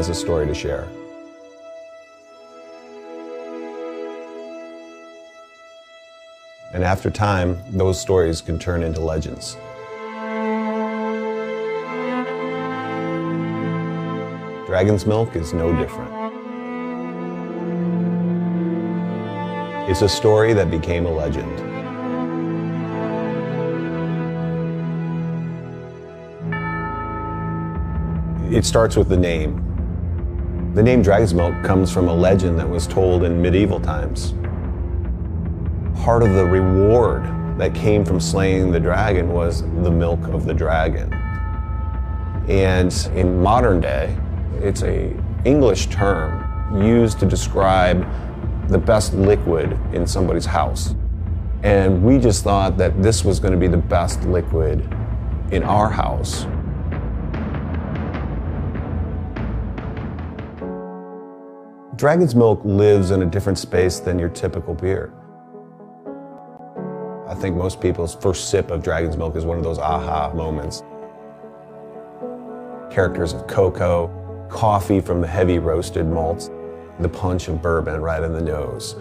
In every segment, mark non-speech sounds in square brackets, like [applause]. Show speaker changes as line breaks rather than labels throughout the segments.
Has a story to share. And after time, those stories can turn into legends. Dragon's Milk is no different. It's a story that became a legend. It starts with the name. The name Dragon's Milk comes from a legend that was told in medieval times. Part of the reward that came from slaying the dragon was the milk of the dragon. And in modern day, it's a English term used to describe the best liquid in somebody's house. And we just thought that this was going to be the best liquid in our house. Dragon's Milk lives in a different space than your typical beer. I think most people's first sip of Dragon's Milk is one of those aha moments. Characters of cocoa, coffee from the heavy roasted malts, the punch of bourbon right in the nose.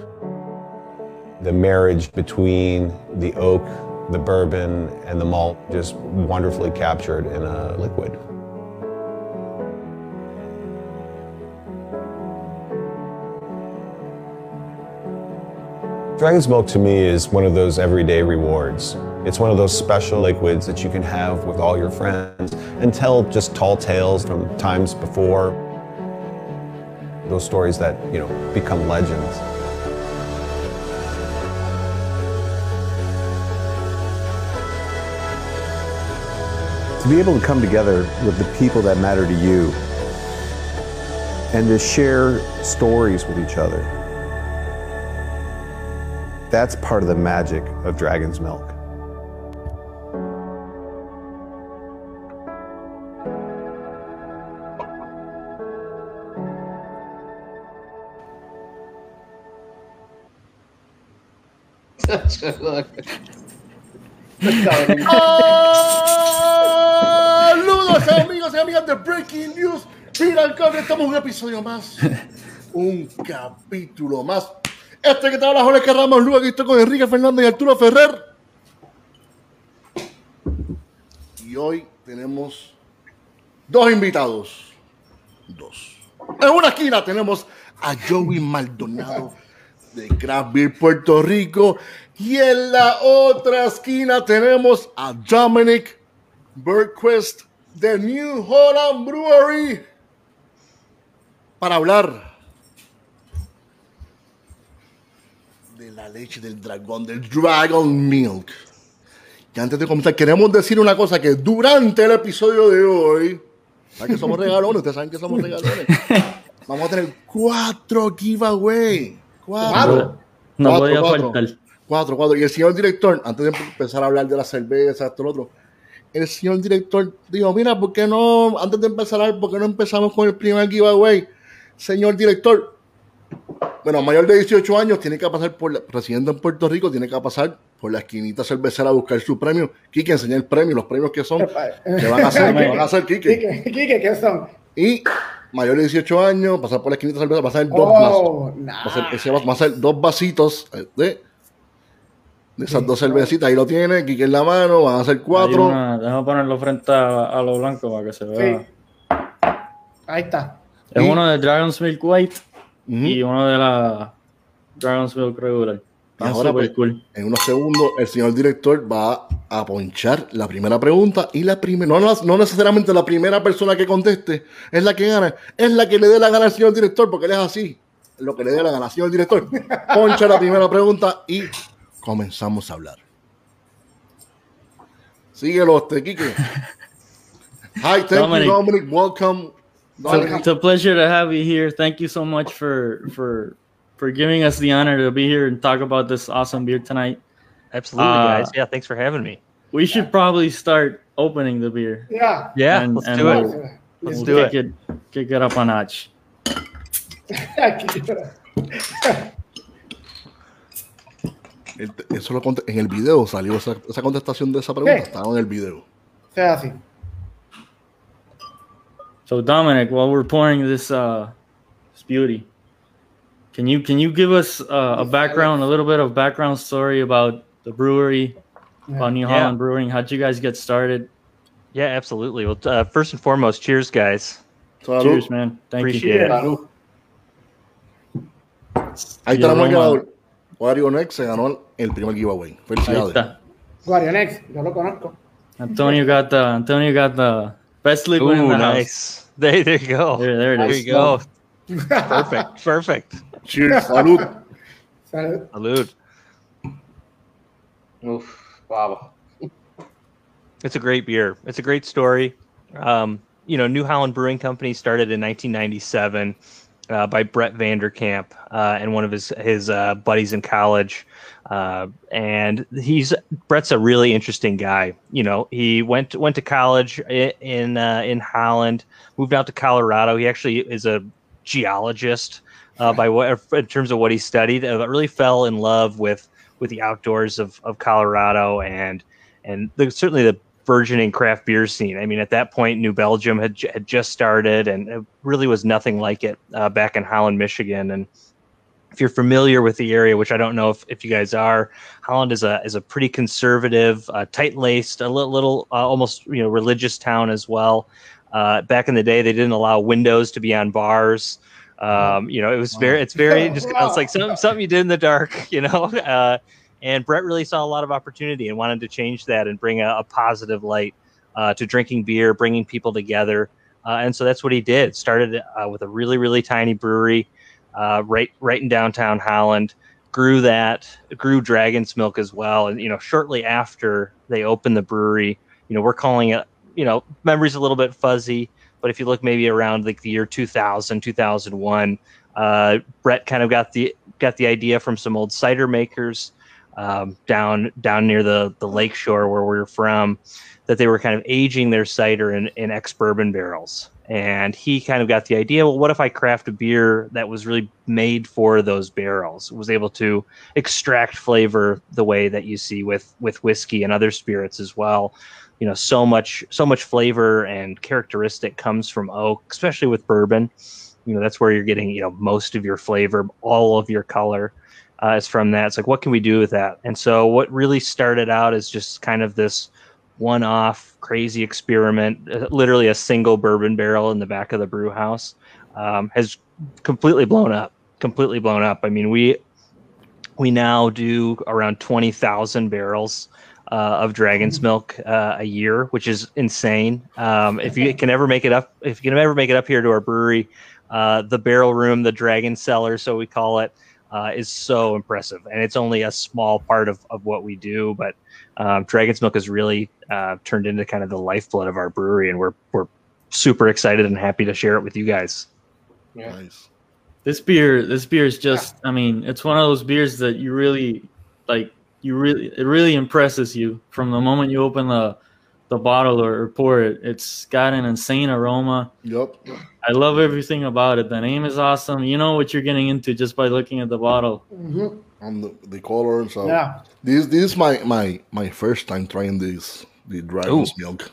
The marriage between the oak, the bourbon, and the malt just wonderfully captured in a liquid. Dragon's Milk to me is one of those everyday rewards. It's one of those special liquids that you can have with all your friends and tell just tall tales from times before. Those stories that, you know, become legends.
To be able to come together with the people that matter to you and to share stories with each other. That's part of the magic of Dragon's Milk.
Saludos amigos y amigas de Breaking News. Mira estamos en un episodio más. Un capítulo más. Este que te habla Jorge Ramos, luego aquí estoy con Enrique Fernández y Arturo Ferrer. Y hoy tenemos dos invitados. Dos. En una esquina tenemos a Joey Maldonado de Craft Beer Puerto Rico. Y en la otra esquina tenemos a Dominic Bergquist de New Holland Brewery para hablar de la leche del dragón, del Dragon Milk. Y antes de comenzar, queremos decir una cosa que durante el episodio de hoy, ¿saben que somos regalones? Ustedes saben que somos regalones. Vamos a tener cuatro giveaway. Cuatro.
No
Cuatro,
podía
cuatro.
faltar.
Cuatro, cuatro. Y el señor director, antes de empezar a hablar de la cerveza, esto, lo otro, el señor director dijo, mira, ¿por qué no, antes de empezar a hablar, ¿por qué no empezamos con el primer giveaway? Señor director, bueno, mayor de 18 años tiene que pasar por, la, residente en Puerto Rico, tiene que pasar por la esquinita cervecera a buscar su premio. Quique, enseña el premio, los premios que son, que van a hacer, que van a hacer, Quique. [laughs]
Quique, Quique, ¿qué son?
Y mayor de 18 años, pasar por la esquinita cervecera, va a ser dos
Oh,
vasos.
nah.
Va a ser, ese va, va a ser dos vasitos eh, de, de esas dos cervecitas. Ahí lo tiene, Quique en la mano, van a ser cuatro.
una- déjame ponerlo frente a, a lo blanco para que se vea.
Sí. Ahí está.
Es
Y-
uno de Dragon's Milk White Y uno de la Dragon's Milk Regular.
Ahora, pues,
cool.
En unos segundos, el señor director va a ponchar la primera pregunta y la primera, no, no necesariamente la primera persona que conteste es la que gana, es la que le dé la gana al señor director, porque él es así, lo que le dé la gana al señor director. [laughs] Poncha la primera pregunta y comenzamos a hablar. Síguelo, este, Kike. [laughs] Hi, thank
Dominic.
you, Dominic. Welcome.
It's a, it's a pleasure to have you here. Thank you so much for for for giving us the honor to be here and talk about this awesome beer tonight.
Absolutely,
Uh,
guys. Yeah, thanks for having me.
We should probably start opening the beer.
Yeah.
Yeah,
And-
let's
and
do
we'll-
it.
Let's
Let's
We'll
do
kick
it.
it. Kick it up a notch.
Él- [laughs] Eso lo conte- en el video salió esa, esa contestación de esa pregunta.
¿Qué?
Estaba en el video.
sea así.
So Dominic, while we're pouring this uh this beauty, can you can you give us uh, a background, a little bit of background story about the brewery, about New
Yeah.
Holland Brewing? How'd you guys get started?
Yeah, absolutely. Well, uh, first and foremost, cheers, guys.
Salud.
Cheers, man. Thank
Appreciate
you.
it.
Salud.
Ahí
Y
tenemos el
aroma.
ganador. Guarionex se ganó el primer giveaway.
Ahí
Felicidades.
está.
Guarionex, yo lo conozco.
Antonio got the Antonio got the best liquid in
Ooh,
the house.
nice. There, there you go.
There, there it
There
is.
you go. [laughs] Perfect. Perfect.
Cheers, salud.
Salud.
Salud.
Uf, wow.
It's a great beer. It's a great story. Um, you know, New Holland Brewing Company started in 1997 uh, by Brett Vanderkamp uh, and one of his his uh, buddies in college. Uh, and he's Brett's a really interesting guy. You know, he went went to college in uh, in Holland, moved out to Colorado. He actually is a geologist uh, by what in terms of what he studied. Really fell in love with with the outdoors of, of Colorado and and the, certainly the burgeoning craft beer scene. I mean, at that point, New Belgium had, had just started, and it really was nothing like it uh, back in Holland, Michigan. And if you're familiar with the area, which I don't know if, if you guys are, Holland is a is a pretty conservative, uh, tight laced, a little, little uh, almost you know religious town as well. Uh, back in the day, they didn't allow windows to be on bars. Um, you know, it was very, it's very [laughs] just it's like something, something you did in the dark, [laughs] you know. And Brett really saw a lot of opportunity and wanted to change that and bring a, a positive light uh, to drinking beer, bringing people together. Uh, and so that's what he did. Started uh, with a really, really tiny brewery uh, right, right in downtown Holland. Grew that, grew Dragon's Milk as well. And you know, shortly after they opened the brewery, you know, we're calling it, you know, memories a little bit fuzzy. But if you look maybe around like the year 2000, 2001, uh, Brett kind of got the got the idea from some old cider makers um, down down near the the lake shore where we are from that they were kind of aging their cider in, in ex bourbon barrels. And he kind of got the idea well, what if I craft a beer that was really made for those barrels, was able to extract flavor the way that you see with, with whiskey and other spirits as well. You know, so much so much flavor and characteristic comes from oak, especially with bourbon. You know, that's where you're getting you know most of your flavor, all of your color uh, is from that. It's like, what can we do with that? And so, what really started out as just kind of this one off crazy experiment, uh, literally a single bourbon barrel in the back of the brew house, um, has completely blown up. Completely blown up. I mean, we we now do around 20,000 barrels uh, of dragon's milk uh, a year, which is insane. Um, if you can ever make it up, if you can ever make it up here to our brewery, uh, the barrel room, the dragon cellar, so we call it, uh, is so impressive. And it's only a small part of, of what we do, but um, dragon's milk has really uh, turned into kind of the lifeblood of our brewery, and we're we're super excited and happy to share it with you guys.
Yeah.
Nice.
This beer, this beer is just. I mean, it's one of those beers that you really like. You really, it really impresses you from the moment you open the the bottle or, or pour it. It's got an insane aroma.
Yup.
I love everything about it. The name is awesome. You know what you're getting into just by looking at the bottle.
Mhm.
On the, the color and so.
Yeah.
This this is my my my first time trying this the dragon's milk.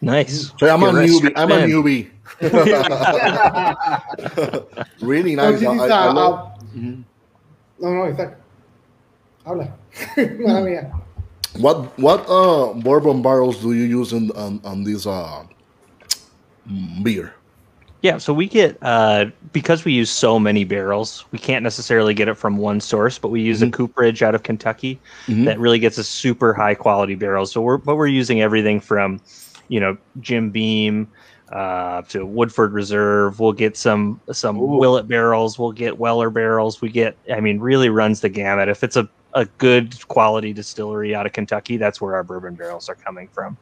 Nice.
So I'm a newbie.
rest
I'm a newbie. [laughs] [laughs] really
So
nice.
this
I,
is
I,
a-
I
a-
love, Mhm.
No, no, está. Habla. [laughs] Mala mía.
What what uh bourbon barrels do you use in on, on this uh beer?
Yeah, so we get uh, because we use so many barrels, we can't necessarily get it from one source, but we use a cooperage out of Kentucky
Mhm.
that really gets a super high quality barrel. So we're but we're using everything from, you know, Jim Beam uh, to Woodford Reserve. We'll get some some Willet barrels. We'll get Weller barrels. We get, I mean, really runs the gamut. If it's a a good quality distillery out of Kentucky, that's where our bourbon barrels are coming from.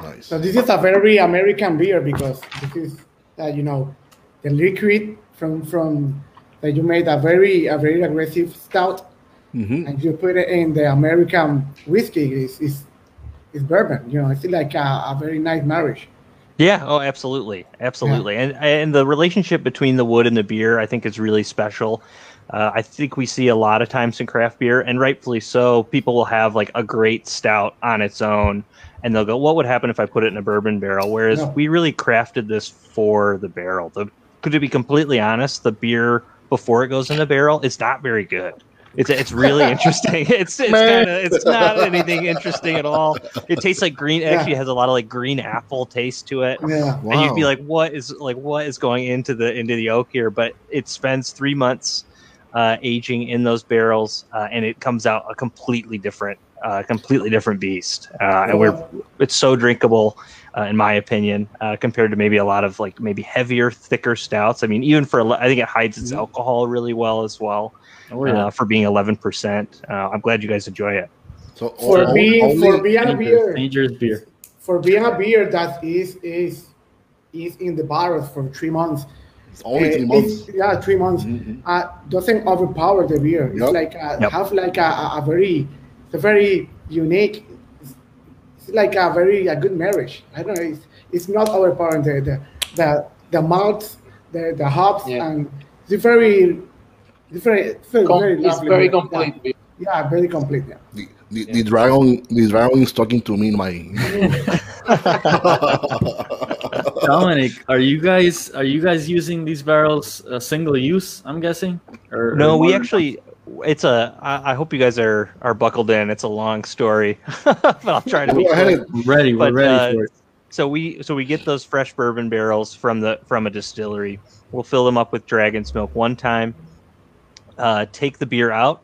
Nice.
So this is a very American beer because this is, uh, you know, the liquid from from that you made a very a very aggressive stout,
Mhm.
and you put it in the American whiskey is is is bourbon. You know, it's like a, a very nice marriage.
Yeah. Oh, absolutely, absolutely. And and the relationship between the wood and the beer, I think, is really special. Uh, I think we see a lot of times in craft beer, and rightfully so. People will have like a great stout on its own, and they'll go, "What would happen if I put it in a bourbon barrel?" Whereas
No.
we really crafted this for the barrel. The to be completely honest, the beer before it goes in the barrel is not very good. It's it's really [laughs] interesting. [laughs] It's it's kind of it's not anything interesting at all. It tastes like green. It
Yeah.
actually has a lot of like green apple taste to it
Yeah.
and you'd be like, "What is like what is going into the into the oak here?" But it spends three months uh, aging in those barrels, uh, and it comes out a completely different, uh, completely different beast. Uh, and we're it's so drinkable, uh, in my opinion, uh, compared to maybe a lot of like maybe heavier, thicker stouts. I mean, even for I think it hides its alcohol really well as well
Oh, yeah.
uh, for being eleven percent. Uh, I'm glad you guys enjoy it.
So,
For
o-
being
only-
for being a
dangerous,
beer
dangerous beer.
for being a beer that is is is in the barrels for three months.
It's only
uh,
three months.
yeah, three months.
Mhm.
Uh, doesn't overpower the beer. It's like a,
Yep.
have like a, a- a very it's a very unique. It's like a very a good marriage. I don't know. It's, it's not overpowering the the the, the malt, the the hops,
Yeah.
and it's very. It's very, it's very,
Com-
very
it's
lovely
very
beer.
complete.
Yeah, yeah, very complete. Yeah.
The, the, the dragon, the dragon is talking to me in my. [laughs] [laughs]
Dominic, are you guys are you guys using these barrels uh, single use? I'm guessing. Or,
No,
or
we actually. It's a. I, I hope you guys are are buckled in. It's a long story, [laughs] but I'll try to be.
Go
quick.
ahead.
We're ready. We're
But,
ready
uh,
for it.
so we so we get those fresh bourbon barrels from the from a distillery. We'll fill them up with dragon's milk one time, uh, take the beer out,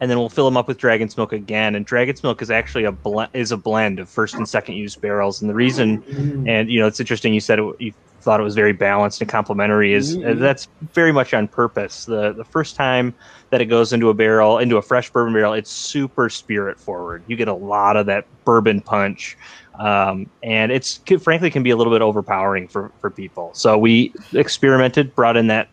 and then we'll fill them up with dragon's milk again. And dragon's milk is actually a bl- is a blend of first and second use barrels. And the reason, and you know, it's interesting you said it, you thought it was very balanced and complementary. Is uh, that's very much on purpose. The the first time that it goes into a barrel, into a fresh bourbon barrel, it's super spirit forward. You get a lot of that bourbon punch um, and it's can- frankly can be a little bit overpowering for for people. So we experimented, brought in that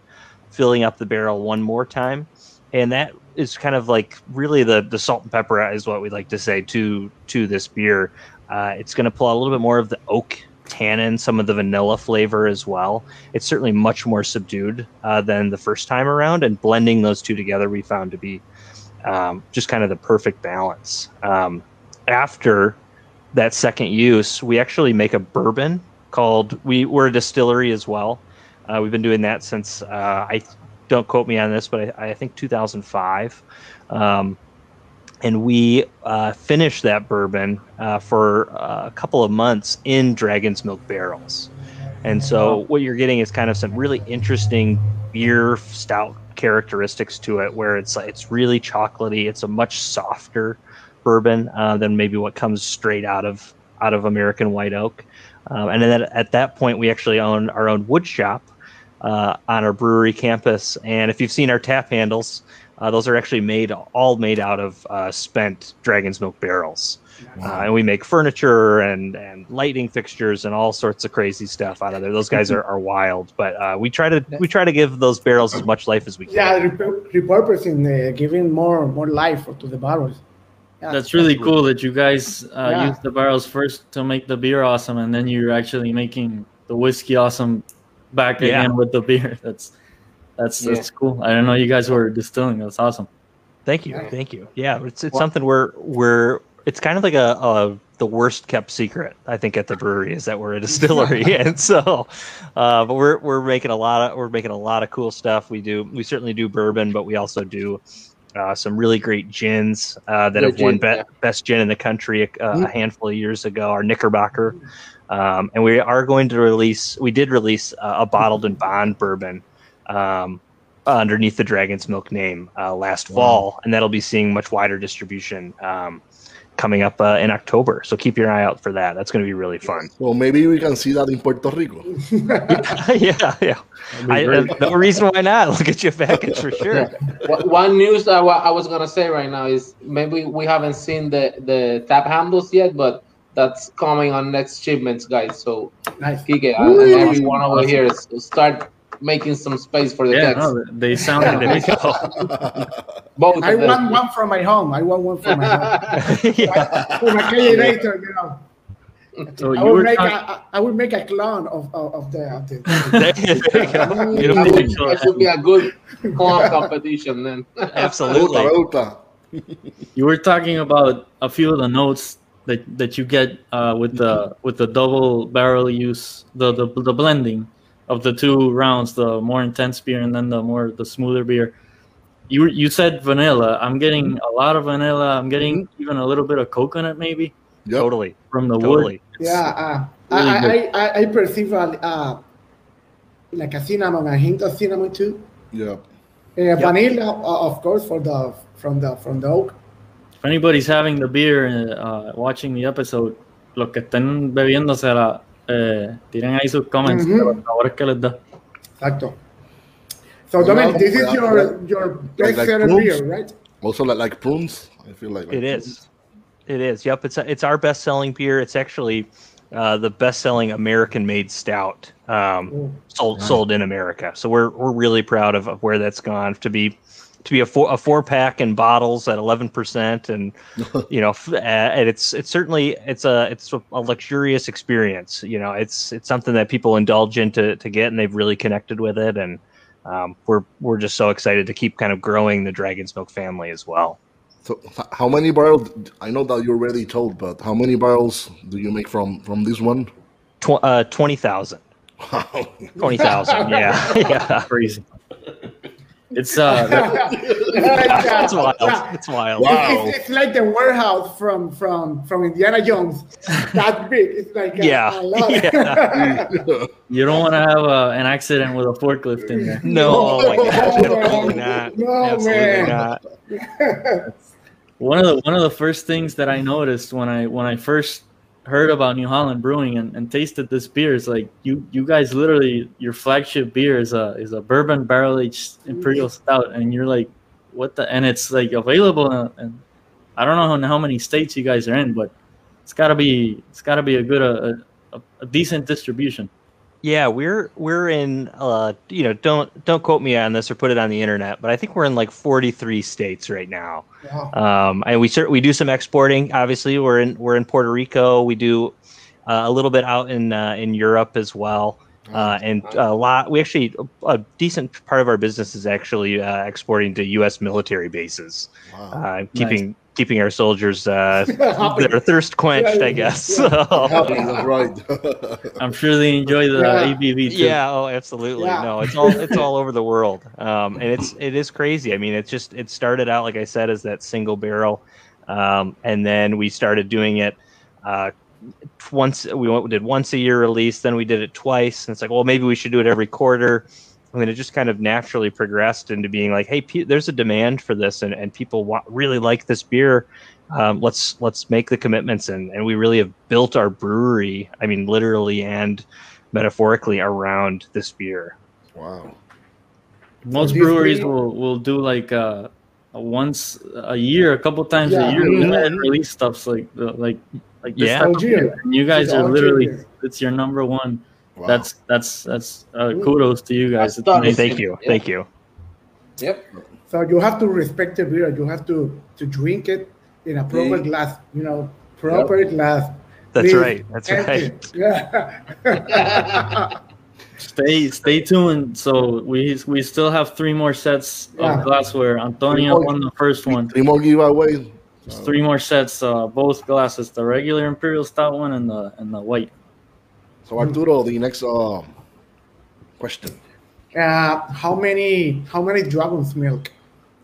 filling up the barrel one more time, and that is kind of like really the the salt and pepper is what we like to say to to this beer. Uh, it's going to pull out a little bit more of the oak tannin, some of the vanilla flavor as well. It's certainly much more subdued uh, than the first time around, and blending those two together, we found to be um, just kind of the perfect balance. Um, after that second use, we actually make a bourbon called we we're a distillery as well. Uh, we've been doing that since uh, I don't quote me on this, but I, I think 2005. Um, and we uh, finished that bourbon uh, for uh, a couple of months in dragon's milk barrels. And so what you're getting is kind of some really interesting beer stout characteristics to it, where it's like it's really chocolatey. It's a much softer bourbon uh, than maybe what comes straight out of out of American white oak. Um, and then at that point, we actually own our own wood shop on our brewery campus. And if you've seen our tap handles, uh, those are actually made all made out of uh, spent dragon's milk barrels. Uh, and we make furniture and, and lighting fixtures and all sorts of crazy stuff out of there. Those guys are, are wild, but uh, we try to we try to give those barrels as much life as we can.
Yeah, repurposing, uh, giving more more life to the barrels. Yeah.
That's really cool that you guys uh,
Yeah.
use the barrels first to make the beer awesome, and then you're actually making the whiskey awesome back
Yeah.
again with the beer. [laughs] That's that's
Yeah.
that's cool. I didn't know you guys were distilling. That's awesome.
Thank you,
Yeah.
thank you. Yeah, it's it's something we're we're it's kind of like a, a the worst kept secret I think at the brewery is that we're a distillery, [laughs] and so, uh, but we're we're making a lot of we're making a lot of cool stuff. We do we certainly do bourbon, but we also do. Uh, some really great gins uh, that
Good
have won
gin,
be-
yeah.
best gin in the country uh, a handful of years ago. Our Knickerbocker, um, and we are going to release. We did release uh, a bottled and bond bourbon um, underneath the Dragon's Milk name uh, last fall, and that'll be seeing much wider distribution um, coming up uh, in October. So keep your eye out for that. That's going to be really fun.
Well, maybe we can see that in Puerto Rico. [laughs] [laughs]
yeah, yeah. I, uh, no reason why not. [laughs] Look at your package for sure.
One- One news that I was gonna say right now is maybe we haven't seen the the tap handles yet, but that's coming on next shipments, guys. So
nice.
Kike and and everyone over here is start making some space for the
Yeah,
kegs.
no, they sound
There we
amazing.
go.
Both
I
of them.
want one from my home. I want one from my home. [laughs]
yeah.
For my generator, you know.
So
I will make a,
talking,
I I will make a clone of, of, of the of the.
There you [laughs] go.
That
Beautiful.
would- that should be a good clone competition then.
Absolutely.
me gusta.
you were talking about a few of the notes that that you get uh, with the with the double barrel use the, the the blending of the two rounds, the more intense beer and then the more the smoother beer. You you said vanilla. I'm getting a lot of vanilla. I'm getting even a little bit of coconut maybe
Yep.
Totally.
from the
Totally.
wood.
Yeah, uh,
really
I. I, I, I perceive a, uh, like a cinnamon, a hint of cinnamon too.
Yeah.
Uh, Vanilla, uh, of course, for the from the from the oak.
If anybody's having the beer and uh, watching the episode, los que estén bebiéndosela, eh, tiren ahí sus comments de los sabores que les da.
Exacto. So, Dominic,
now,
this is
uh,
your your best
like
seller
prunes?
beer, right?
Also like like prunes. I feel like, like
It is. It is. Yep. It's it's our best selling beer. It's actually uh, the best selling American made stout um,
Oh,
sold sold in America. So we're we're really proud of, of where that's gone to be to be a four a four pack in bottles at eleven percent, and [laughs] you know, uh, and it's it's certainly it's a it's a, a luxurious experience. You know, it's it's something that people indulge in to, to get, and they've really connected with it, and um, we're we're just so excited to keep kind of growing the Dragon's Milk family as well.
So how many barrels? I know that you already told, but how many barrels do you make from from this one?
Tw- uh, twenty thousand.
Wow. [laughs]
Twenty thousand, yeah, [laughs] yeah.
Crazy. It's uh, the-
It's like, uh,
It's wild.
yeah.
It's wild.
Wow.
It's, it's like the warehouse from from from Indiana Jones. That big. It's like a,
Yeah.
a lot. [laughs]
Yeah.
you don't want to have uh, an accident with a forklift in there.
No, oh my gosh,
No, man.
not.
No,
absolutely
man.
not. [laughs]
One of the one of the first things that I noticed when I when I first heard about New Holland Brewing and, and tasted this beer it's like you you guys literally your flagship beer is a is a bourbon barrel aged imperial mm-hmm. stout and you're like what the and it's like available in, in I don't know how, how many states you guys are in but it's got to be it's got to be a good a, a, a decent distribution.
Yeah, we're we're in. Uh, you know, don't don't quote me on this or put it on the internet, but I think we're in like 43 states right now.
Wow.
Um, and we cer- we do some exporting. Obviously, we're in we're in Puerto Rico. We do uh, a little bit out in uh, in Europe as well. Uh, and a lot. We actually a decent part of our business is actually uh, exporting to U.S. military bases,
Wow.
uh, keeping keeping our soldiers uh, [laughs] their thirst quenched.
Yeah,
I guess.
yeah.
So- [laughs]
Happy, right. [laughs]
I'm sure they enjoy the
Yeah.
ABV too.
Yeah. Oh, absolutely.
Yeah.
No, it's all it's all over the world, um, and it's it is crazy. I mean, it's just it started out like I said as that single barrel, um, and then we started doing it. Uh, once we went, did once a year release, then we did it twice, and it's like, well, maybe we should do it every quarter. I mean, it just kind of naturally progressed into being like, hey, pe- there's a demand for this, and, and people wa- really like this beer. Um, let's let's make the commitments, and, and we really have built our brewery. I mean, literally and metaphorically around this beer.
wow.
Most breweries will, will do like uh, once a year, a couple times
Yeah.
a year,
Mhm.
limited release stuffs like like like this
Yeah.
type of
OG.
beer. And you guys
It's
are literally it's your number one.
Wow.
That's that's that's uh, kudos to you guys.
That's
It's
tough.
amazing.
Thank you,
Yeah.
thank you.
Yep.
So you have to respect the beer. You have to to drink it in a proper
Mm.
glass. You know, proper glass.
That's
Please,
right. That's
empty.
right.
Yeah. [laughs]
Stay stay tuned. So we we still have three more sets
Yeah.
of glassware. Antonio
Three more.
won the first one.
Three more giveaways.
There's three more sets, uh, both glasses, the regular imperial stout one and the and the white.
So Arturo, the next uh, question.
uh, how many how many dragon's milk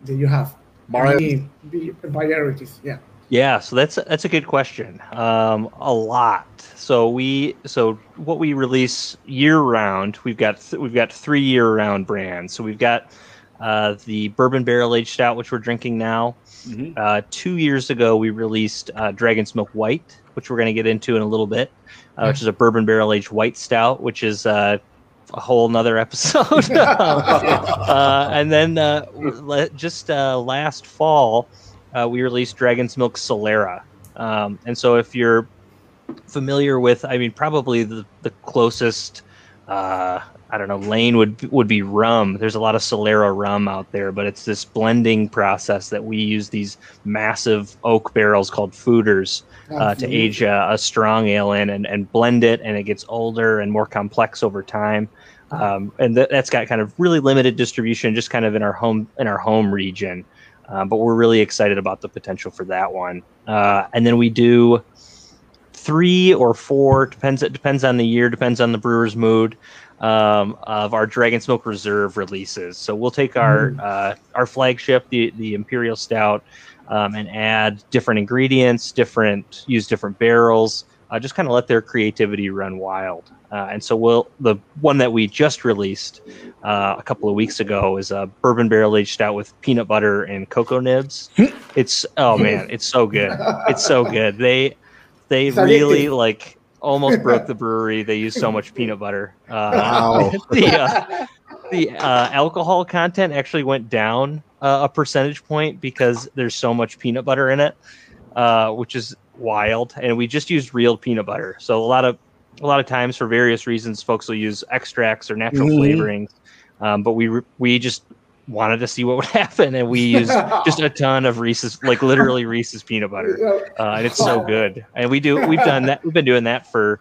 do you have? How
Varieties.
many varieties? Yeah.
Yeah, so that's that's a good question. Um, a lot. So we so what we release year round. We've got th- we've got three year round brands. So we've got uh, the bourbon barrel aged stout, which we're drinking now.
Mhm.
Uh, two years ago, we released uh, Dragon's Milk White, which we're going to get into in a little bit, uh, which is a bourbon barrel aged white stout, which is uh, a whole nother [laughs] episode. [laughs] uh, and then uh, le- just uh, last fall, uh, we released Dragon's Milk Solera. Um, and so if you're familiar with, I mean, probably the, the closest, uh, I don't know, lane would would be rum. There's a lot of Solera rum out there, but it's this blending process that we use these massive oak barrels called foeders uh, to age a, a strong ale in and, and blend it, and it gets older and more complex over time. Um, and th- that's got kind of really limited distribution, just kind of in our home in our home region. Um, but we're really excited about the potential for that one. Uh, and then we do three or four depends. It depends on the year. Depends on the brewer's mood. Um, of our Dragon's Milk Reserve releases. So we'll take our uh, our flagship, the the Imperial Stout, um, and add different ingredients, different use different barrels. Uh, just kind of let their creativity run wild. Uh, and so we'll the one that we just released uh, a couple of weeks ago is a bourbon barrel aged stout with peanut butter and cocoa nibs. [laughs] it's oh man, it's so good. It's so good. They they really like almost [laughs] broke the brewery. They use so much peanut butter. Uh,
Wow. [laughs]
the uh, the uh, alcohol content actually went down uh, a percentage point because there's so much peanut butter in it, uh, which is wild. And we just used real peanut butter. So a lot of a lot of times for various reasons, folks will use extracts or natural
Mhm.
flavorings. Um, but we re- we just wanted to see what would [laughs] happen, and we used [laughs] just a ton of Reese's, like literally Reese's peanut butter [laughs] uh, and it's so good. And we do we've done that. We've been doing that for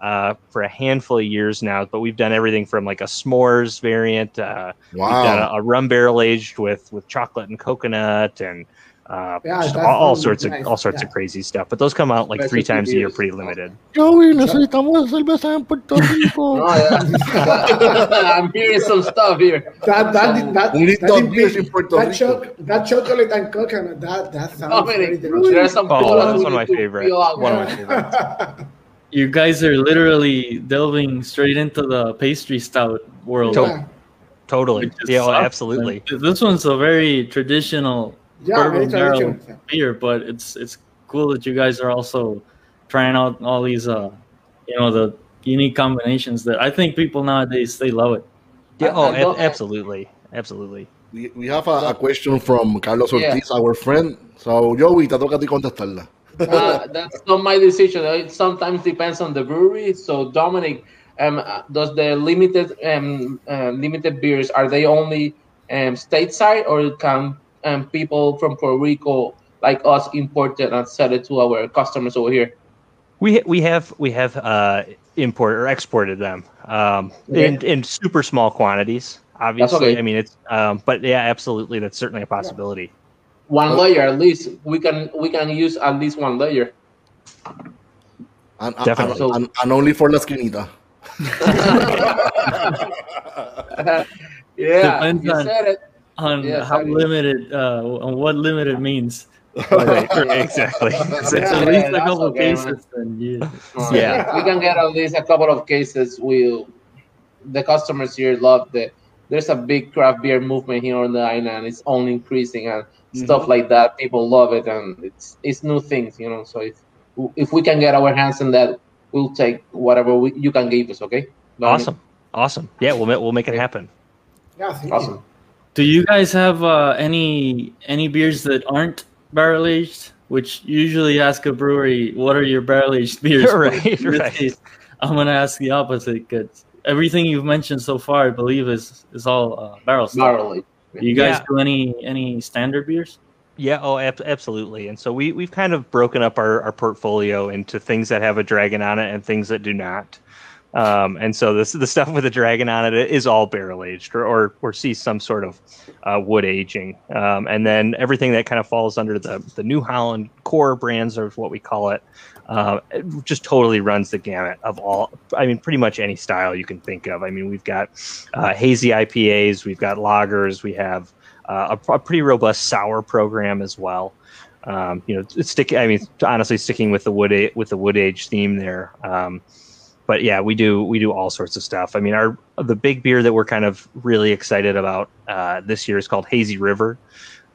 uh, for a handful of years now. But we've done everything from like a s'mores variant. Uh, We've done
Wow.
a, a rum barrel aged with with chocolate and coconut and. Uh,
Yeah,
all, all
sounds
sorts of all sorts
yeah.
of crazy stuff, but those come out like three times a year, pretty limited.
Joey, necesitamos cerveza en Puerto [laughs] Rico.
Oh. [laughs] I'm hearing some stuff here.
That that that,
We need
that,
dog beers in
that,
Puerto
that,
Rico.
choc- that chocolate and coconut that that sounds
How
very
many?
delicious.
There's some
Oh, that's one of my favorite. One of my favorites. [laughs]
You guys are literally delving straight into the pastry stout world.
To-
yeah,
Totally, yeah, oh,
awesome.
absolutely.
This one's a very traditional
yeah, very
bourbon barrel
traditional.
beer, but it's it's cool that you guys are also trying out all these uh you know the unique combinations that I think people nowadays they love it.
Yeah, oh,
I
ab- absolutely, absolutely.
We, we have a, a question from Carlos
Yeah.
Ortiz, our friend. So, Joey, te toca a ti contestarla.
uh, that's not my decision. It sometimes depends on the brewery. So Dominic, um, uh, does the limited um, uh, limited beers are they only um, stateside or can um, people from Puerto Rico like us import it and sell it to our customers over here?
We we have we have uh, imported or exported them um, in in super small quantities. Obviously,
okay.
I mean it's um, but yeah, absolutely, that's certainly a possibility.
One layer at least. We can we can use at least one layer.
And, and,
Definitely.
and, and only for la esquinita. [laughs] [laughs]
yeah,
Depends
you
on-
said it.
On
Yeah,
how limited uh on what limited means.
Right, right, exactly.
If [laughs] it's
Yeah,
at least a couple
okay, man.
cases, then yeah.
Yeah.
we can get at least a couple of cases. We, the customers here love the. There's a big craft beer movement here on the island. It's only increasing and stuff like that. People love it, and it's it's new things, you know. So if if we can get our hands on that, we'll take whatever we, you can give us. Okay. Dominic?
Awesome, awesome. Yeah, we'll we'll make it happen.
Yeah, thank you.
Awesome.
Do you guys have uh, any any beers that aren't barrel aged? Which usually ask a brewery, what are your barrel aged beers? [laughs]
Right, [laughs] right.
case, I'm gonna ask the opposite because everything you've mentioned so far, I believe, is is all uh, barrel style.
Barley.
You guys
Yeah.
do any any standard beers?
Yeah, oh, ab- absolutely. And so we we've kind of broken up our, our portfolio into things that have a dragon on it and things that do not. Um, and so this the stuff with the dragon on it is all barrel aged or, or or sees some sort of uh, wood aging. Um, and then everything that kind of falls under the the New Holland core brands or what we call it, uh, it just totally runs the gamut of all. I mean, pretty much any style you can think of. I mean, we've got uh, hazy IPAs, we've got lagers, we have uh, a, a pretty robust sour program as well. Um, you know, it's stick. I mean, honestly, sticking with the wood with the wood age theme there. Um, but yeah, we do we do all sorts of stuff. I mean, our the big beer that we're kind of really excited about uh, this year is called Hazy River,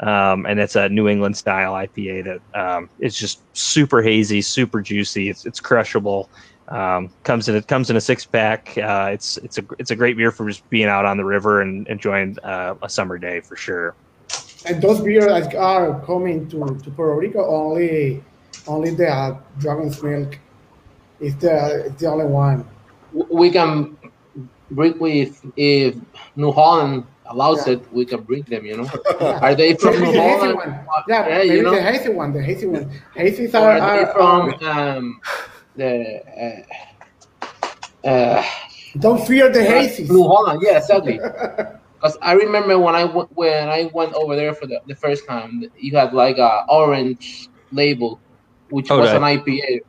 um, and it's a New England style IPA that um, is just super hazy, super juicy. It's it's crushable. Um, comes in it comes in a six pack. Uh, it's it's a it's a great beer for just being out on the river and enjoying uh, a summer day for sure.
And those beers are coming to, to Puerto Rico only only the uh, Dragon's Milk is the is the only one.
We can bring with if New Holland allows
Yeah.
it. We can bring them. You know. [laughs] Are they from
Maybe
New
the hazy
Holland?
one. Yeah,
Yeah,
maybe
you know.
the hazy one. The hazy one. [laughs] Hazies
Or
are,
are they
are,
from um, the uh, uh,
don't fear the hazies.
New Holland? Yeah, exactly. [laughs] Because I remember when I went when I went over there for the, the first time, you had like a orange label, which
Oh,
was
right.
an IPA.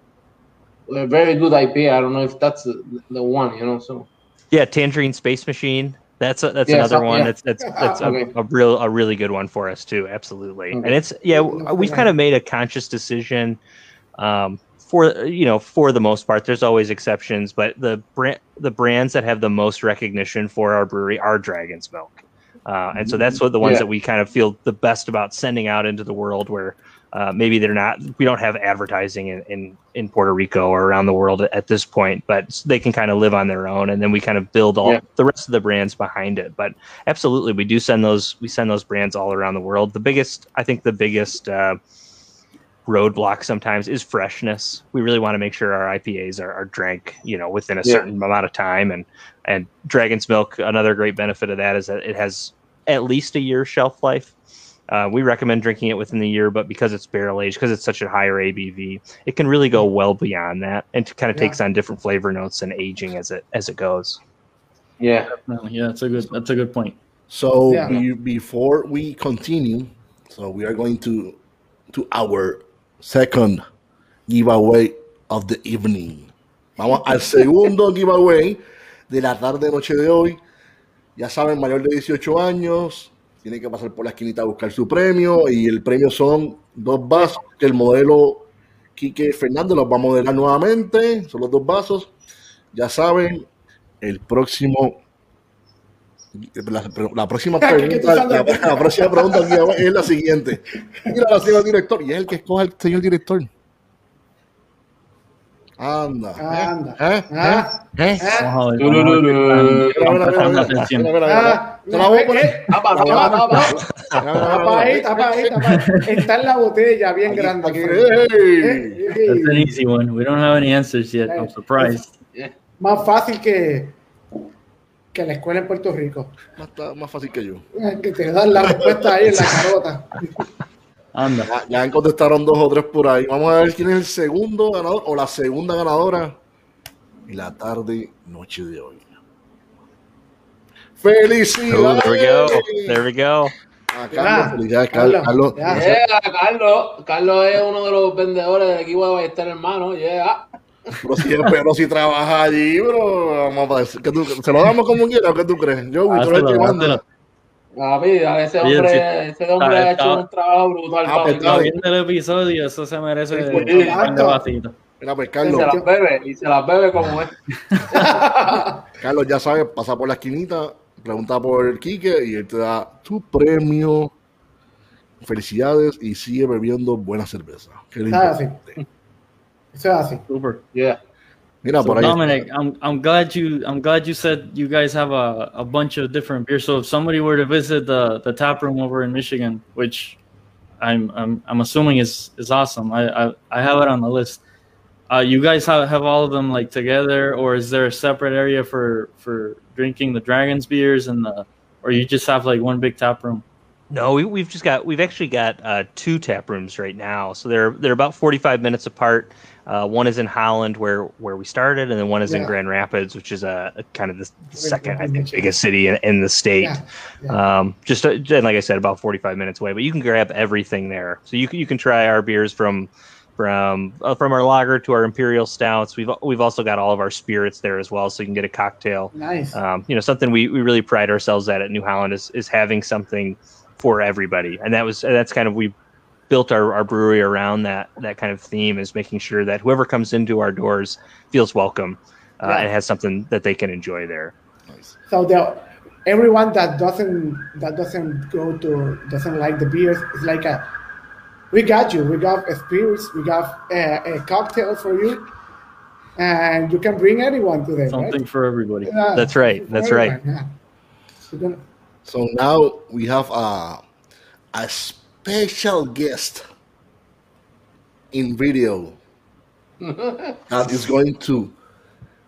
A very good IP. I don't know if that's the, one, you know. So
Yeah, Tangerine Space Machine. That's a, that's
Yeah,
another
so-
one.
yeah.
That's that's that's [laughs] a,
Okay.
a real a really good one for us too. Absolutely.
Okay.
And it's yeah, we've kind of made a conscious decision um, for you know for the most part. There's always exceptions, but the brand the brands that have the most recognition for our brewery are Dragon's Milk. Uh, and so that's what the ones
Yeah.
that we kind of feel the best about sending out into the world where uh, maybe they're not we don't have advertising in, in in puerto rico or around the world at this point but they can kind of live on their own and then we kind of build all
Yeah.
the rest of the brands behind it but absolutely we do send those we send those brands all around the world the biggest i think the biggest uh, roadblock sometimes is freshness we really want to make sure our ipas are, are drank you know within a
Yeah.
certain amount of time and and dragon's milk another great benefit of that is that it has at least a year shelf life uh, we recommend drinking it within the year, but because it's barrel aged, because it's such a higher ABV, it can really go well beyond that, and it kind of
Yeah.
takes on different flavor notes and aging as it as it goes.
yeah,
Definitely. Yeah, that's a good. That's a good point.
So
Yeah.
be- before we continue, so we are going to to our second giveaway of the evening. Vamos al segundo giveaway de la tarde noche de hoy. Ya saben, mayor de 18 años tiene que pasar por la esquinita a buscar su premio y el premio son dos vasos que el modelo Quique Fernández los va a modelar nuevamente. Son los dos vasos. Ya saben, el próximo la, la próxima
¿Qué
pregunta, la, próxima pregunta aquí es la siguiente. Mira la señor director, y es el que escoge el señor director. Anda.
Anda.
¿Eh? ¿Eh?
Vamos a ver,
Te la voy a poner.
eh,
Tapa,
ahí, tapa ahí. Está en la botella bien grande. Eh,
easy one. We don't have any answers yet. I'm surprised.
Más fácil que, que la escuela en Puerto Rico.
Más, fácil que yo.
Eh, Que te dan la respuesta ahí en la [laughs] carota.
Anda.
Ya, ya contestaron dos o tres por ahí. Vamos a ver quién es el segundo ganador o la segunda ganadora en la tarde, noche de hoy. ¡Felicidades!
there we go. There we go.
Carlos,
Ya,
Carlos.
Carlos.
Yeah, Carlos. Carlos es uno de los vendedores del equipo de Ballester Hermano. Yeah.
Pero si, pero si trabaja allí, bro, vamos a decir, ¿qué tú- ¿se lo damos como quiera o qué tú crees? Yo, tú eres que.
Papi, ese hombre, ese hombre ha hecho un trabajo brutal.
Ah, pues, está
viendo el episodio, eso se merece
Sí,
un
pues. Mira, pues
Y
Carlos,
se las bebe, y se las bebe como es. [laughs]
Carlos ya sabes, pasa por la esquinita, pregunta por el Quique y él te da tu premio. Felicidades y sigue bebiendo buena cerveza. Que es lo
Ah, sí.
Importante.
Eso es.
Super.
Yeah.
Mira,
So
por ahí.
Dominic, I'm I'm glad you I'm glad you said you guys have a, a bunch of different beers. So if somebody were to visit the the tap room over in Michigan, which I'm I'm I'm assuming is is awesome. I I, I have it on the list. Uh, you guys have, have all of them like together, or is there a separate area for for drinking the Dragons beers and the, or you just have like one big tap room?
No, we, we've just got we've actually got uh, two tap rooms right now. So they're they're about forty five minutes apart. Uh, one is in Holland, where where we started, and then one is in Grand Rapids, which is a, a kind of the second, I think, biggest city in, in the state.
Yeah, yeah.
Um, just uh, and like I said, about forty five minutes away. But you can grab everything there. So you can you can try our beers from from uh, from our lager to our imperial stouts. We've we've also got all of our spirits there as well, so you can get a cocktail
Nice.
um, you know something we, we really pride ourselves at at new holland is, is having something for everybody and that was that's kind of we built our, our brewery around that that kind of theme is making sure that whoever comes into our doors feels welcome uh,
Yeah.
and has something that they can enjoy there
So the everyone that doesn't that doesn't go to doesn't like the beers, it's like a we got you. We got a spirits. We got a, a cocktail for you, and you can bring anyone today.
Something
right?
for everybody.
Yeah,
That's right,
for
that's right.
Yeah.
So now we have a, a special guest in video [laughs] that is going to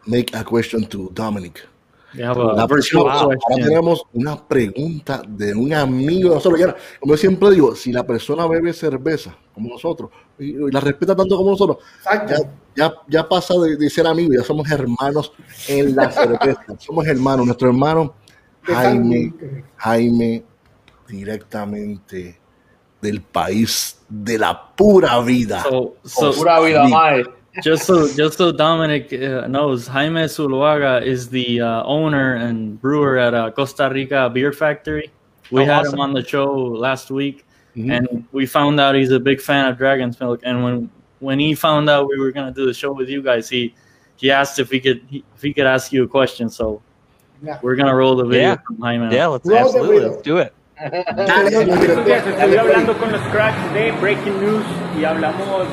make a question to Dominic. La
a
próxima,
short
ahora
question.
tenemos una pregunta de un amigo de nosotros. Como yo siempre digo, si la persona bebe cerveza como nosotros y, y la respeta tanto como nosotros, ya, ya, ya pasa de, de ser amigos, ya somos hermanos en la [laughs] cerveza. somos hermanos. Nuestro hermano Jaime. Jaime, directamente del país de la pura vida.
So, so
Pura vida,
Sí.
madre.
just so just so Dominic uh, knows, Jaime Zuluaga is the uh, owner and brewer at uh, Costa Rica Beer Factory. We
Oh,
had
awesome.
him on the show last week,
Mhm.
and we found out he's a big fan of Dragon's Milk. And when when he found out we were gonna do the show with you guys, he he asked if he could he, if he could ask you a question. So
Yeah.
we're gonna roll the video
Yeah.
from Jaime.
Yeah, let's
Roll
absolutely let's do it.
Dale
estuve hablando con los cracks de Breaking News y hablamos,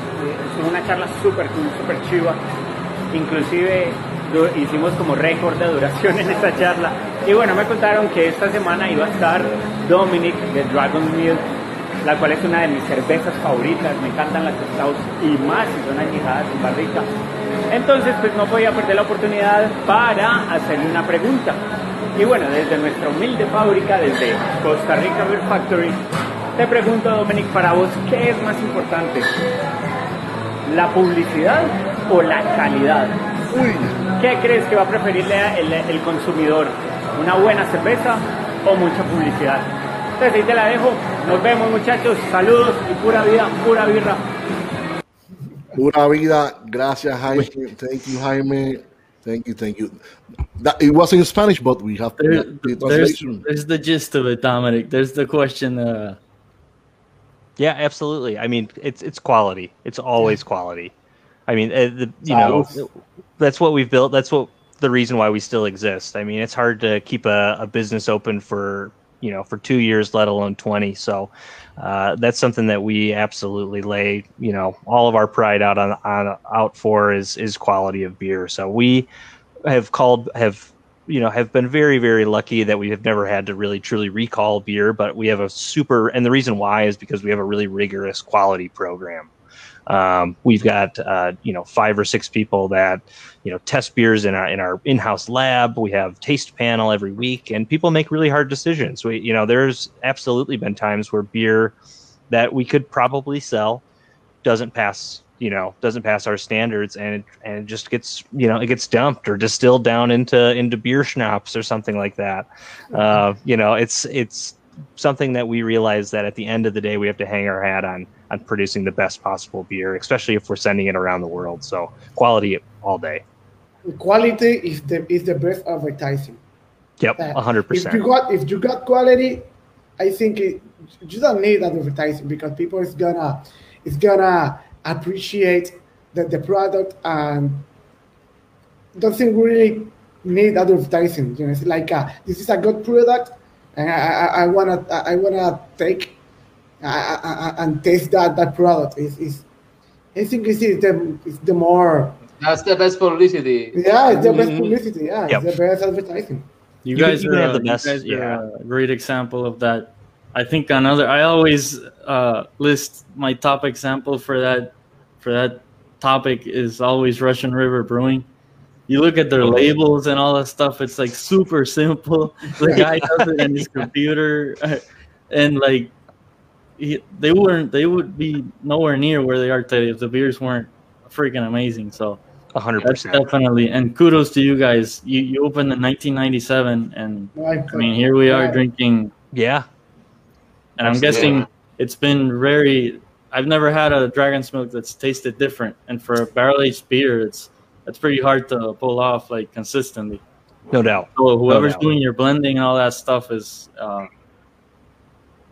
fue una charla súper cool, súper chiva. Inclusive hicimos como récord de duración [laughs] en esta charla. Y bueno, me contaron que esta semana iba a estar Dominic de Dragon Milk, la cual es una de mis cervezas favoritas. Me encantan las stouts y más si son añejadas en barrica. Entonces, pues no podía perder la oportunidad para hacerle una pregunta. Y bueno, desde nuestra humilde fábrica, desde Costa Rica Beer Factory, te pregunto, Dominic, para vos, ¿qué es más importante? ¿La publicidad o la calidad? ¿Qué crees que va a preferirle el consumidor? ¿Una buena cerveza o mucha publicidad? Entonces ahí te la dejo. Nos vemos muchachos. Saludos y pura vida, pura birra.
Pura vida. Gracias, Jaime. Thank you, Jaime. Thank you, thank you. That, it was in Spanish, but we have
There-
the
there's,
translation.
there's the gist of it, Dominic. There's the question. Uh,
Yeah, absolutely. I mean, it's it's quality. It's always quality. I mean, uh, the, you know, that's what we've built. That's what the reason why we still exist. I mean, it's hard to keep a, a business open for you know for two years, let alone twenty. So uh, that's something that we absolutely lay you know all of our pride out on, on out for is is quality of beer. So we have called have you know have been very very lucky that we have never had to really truly recall beer but we have a super and the reason why is because we have a really rigorous quality program um, we've got uh, you know five or six people that you know test beers in our in our in-house lab. We have taste panel every week and people make really hard decisions. We you know there's absolutely been times where beer that we could probably sell doesn't pass you know doesn't pass our standards and it, and it just gets you know it gets dumped or distilled down into into beer schnapps or something like that. Uh, you know it's it's something that we realize that at the end of the day we have to hang our hat on on producing the best possible beer especially if we're sending it around the world so quality all day
Quality is the is the best advertising.
yep
Uh,
100%
If you got if you got quality, I think it, you don't need advertising because people is gonna is gonna appreciate the, the product and doesn't really need advertising. You know, it's like uh, this is a good product, and I, I, I wanna I wanna take uh, uh, and taste that that product. Is is I think it's the it's the more
That's the best publicity.
yeah it's the best
Mhm.
publicity. Yeah,
Yep.
it's the best advertising.
You,
You
guys are,
have
uh,
the best-
guys are
yeah.
a great example of that. I think another. I always uh, list my top example for that for that topic is always Russian River Brewing. You look at their labels and all that stuff. It's like super simple. [laughs] The guy does it in his computer, [laughs] and like he, they weren't. They would be nowhere near where they are today if the beers weren't freaking amazing. So
100%
definitely and kudos to you guys. You you opened in 1997, and I mean here we are
Yeah.
drinking,
yeah
and I'm guessing it's been very. I've never had a dragon's milk that's tasted different, and for a barrel aged beer, it's it's pretty hard to pull off like consistently.
no doubt
So whoever's
doubt.
doing your blending and all that stuff is uh,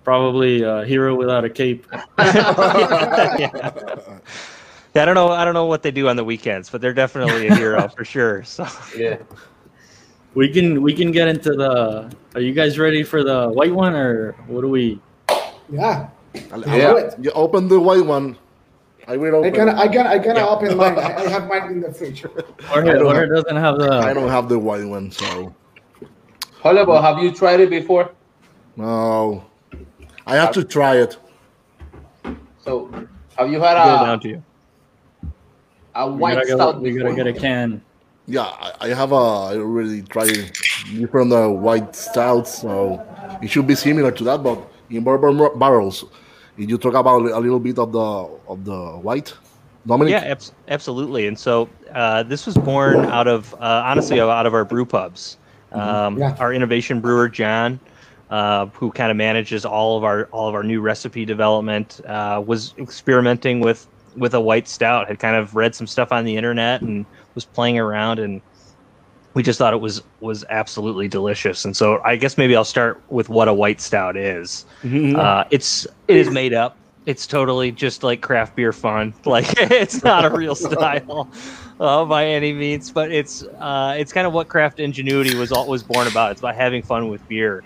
probably a hero without a cape.
yeah. [laughs] [laughs] Yeah, I don't know. I don't know what they do on the weekends, but they're definitely a hero for sure. So
Yeah.
We can we can get into the. Are you guys ready for the white one, or what do we?
Yeah.
Yeah. You open the white one. I will open.
I
open.
can I can I can
Yeah.
open mine. I I have mine in the [laughs] fridge.
Jorge,
don't
Jorge
have-
doesn't have the.
I don't have the white one, so
However, have you tried it before?
no. I have to try it.
So, have you had
go down
a,
to you.
a
we
white
gotta, get,
stout
we gotta get a can.
Yeah, I, I have a. I already tried different uh, white stouts, so it should be similar to that. But in bourbon barrels, did you talk about a little bit of the of the white, Dominic?
Yeah, abs- absolutely. And so uh, this was born out of uh, honestly out of our brew pubs. Um,
Yeah.
Our innovation brewer John, uh, who kind of manages all of our all of our new recipe development, uh, was experimenting with with a white stout. Had kind of read some stuff on the internet and was playing around, and we just thought it was was absolutely delicious. And so I guess maybe I'll start with what a white stout is. Uh, it's it is made up. It's totally just like craft beer fun. [laughs] Like it's not a real style [laughs] uh, by any means, but it's uh, it's kind of what craft ingenuity was was born about. It's about having fun with beer.